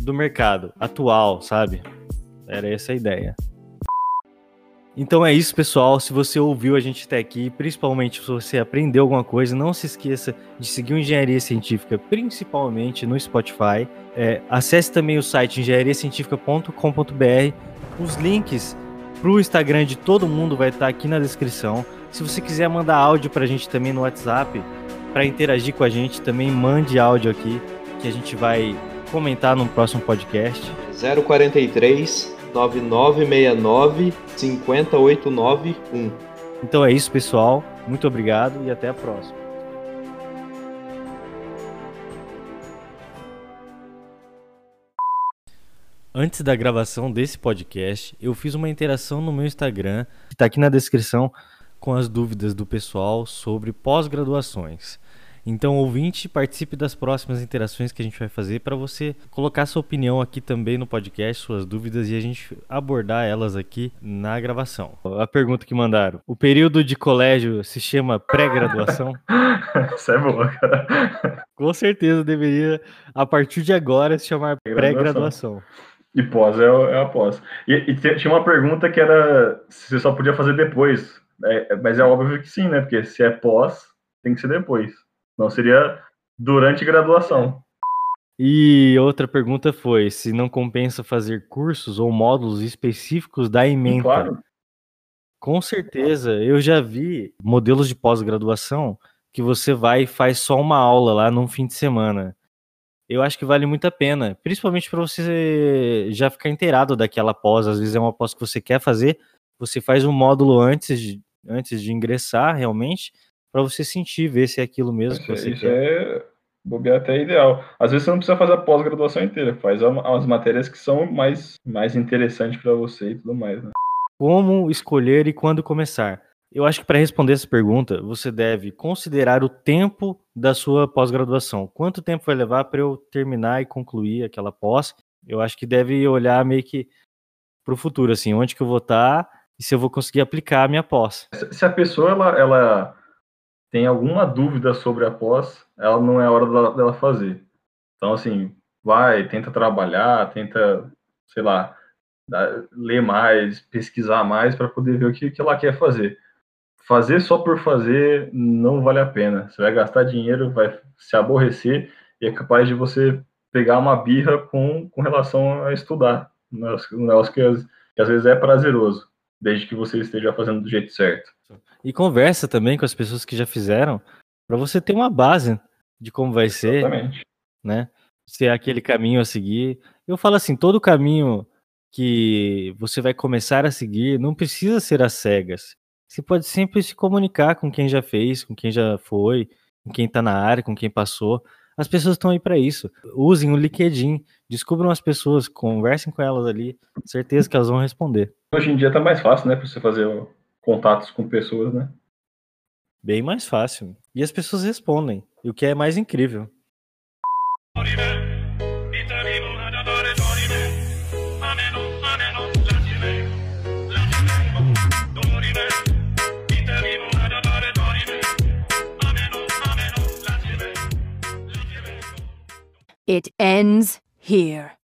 do mercado atual, sabe? Era essa a ideia. Então é isso, pessoal. Se você ouviu a gente até aqui, principalmente se você aprendeu alguma coisa, não se esqueça de seguir o Engenharia Científica, principalmente no Spotify. É, acesse também o site engenhariacientifica.com.br. Os links para o Instagram de todo mundo vai estar aqui na descrição. Se você quiser mandar áudio para a gente também no WhatsApp, para interagir com a gente, também mande áudio aqui, que a gente vai comentar no próximo podcast. 043 9969 50891. Então é isso, pessoal. Muito obrigado e até a próxima. Antes da gravação desse podcast, eu fiz uma interação no meu Instagram, que está aqui na descrição, com as dúvidas do pessoal sobre pós-graduações. Então, ouvinte, participe das próximas interações que a gente vai fazer para você colocar sua opinião aqui também no podcast, suas dúvidas e a gente abordar elas aqui na gravação. A pergunta que mandaram: o período de colégio se chama pré-graduação? (laughs) Isso é boa, cara. Com certeza deveria, a partir de agora, se chamar pré-graduação. E pós é, é a pós. E, e tinha uma pergunta que era se você só podia fazer depois. É, mas é óbvio que sim, né? Porque se é pós, tem que ser depois. Não seria durante graduação. E outra pergunta foi se não compensa fazer cursos ou módulos específicos da ementa. Claro. Com certeza, eu já vi modelos de pós-graduação que você vai e faz só uma aula lá num fim de semana. Eu acho que vale muito a pena, principalmente para você já ficar inteirado daquela pós. Às vezes é uma pós que você quer fazer, você faz um módulo antes de, antes de ingressar realmente, para você sentir, ver se é aquilo mesmo Isso, que você isso quer. é bobear até ideal. Às vezes você não precisa fazer a pós-graduação inteira, faz umas matérias que são mais, mais interessantes para você e tudo mais, né? Como escolher e quando começar? Eu acho que para responder essa pergunta, você deve considerar o tempo da sua pós-graduação. Quanto tempo vai levar para eu terminar e concluir aquela pós? Eu acho que deve olhar meio que para o futuro, assim, onde que eu vou estar e se eu vou conseguir aplicar a minha pós. Se a pessoa ela, ela tem alguma dúvida sobre a pós, ela não é hora dela, dela fazer. Então, assim, vai, tenta trabalhar, tenta, sei lá, ler mais, pesquisar mais para poder ver o que, que ela quer fazer. Fazer só por fazer não vale a pena. Você vai gastar dinheiro, vai se aborrecer e é capaz de você pegar uma birra com, com relação a estudar. Um negócio que, que às vezes é prazeroso, desde que você esteja fazendo do jeito certo. E conversa também com as pessoas que já fizeram, para você ter uma base de como vai ser. Exatamente. né? Se é aquele caminho a seguir. Eu falo assim, todo caminho que você vai começar a seguir não precisa ser às cegas. Você pode sempre se comunicar com quem já fez, com quem já foi, com quem tá na área, com quem passou. As pessoas estão aí para isso. Usem o LinkedIn, descubram as pessoas, conversem com elas ali. Certeza que elas vão responder. Hoje em dia tá mais fácil, né, para você fazer contatos com pessoas, né? Bem mais fácil. E as pessoas respondem, e o que é mais incrível. It ends here.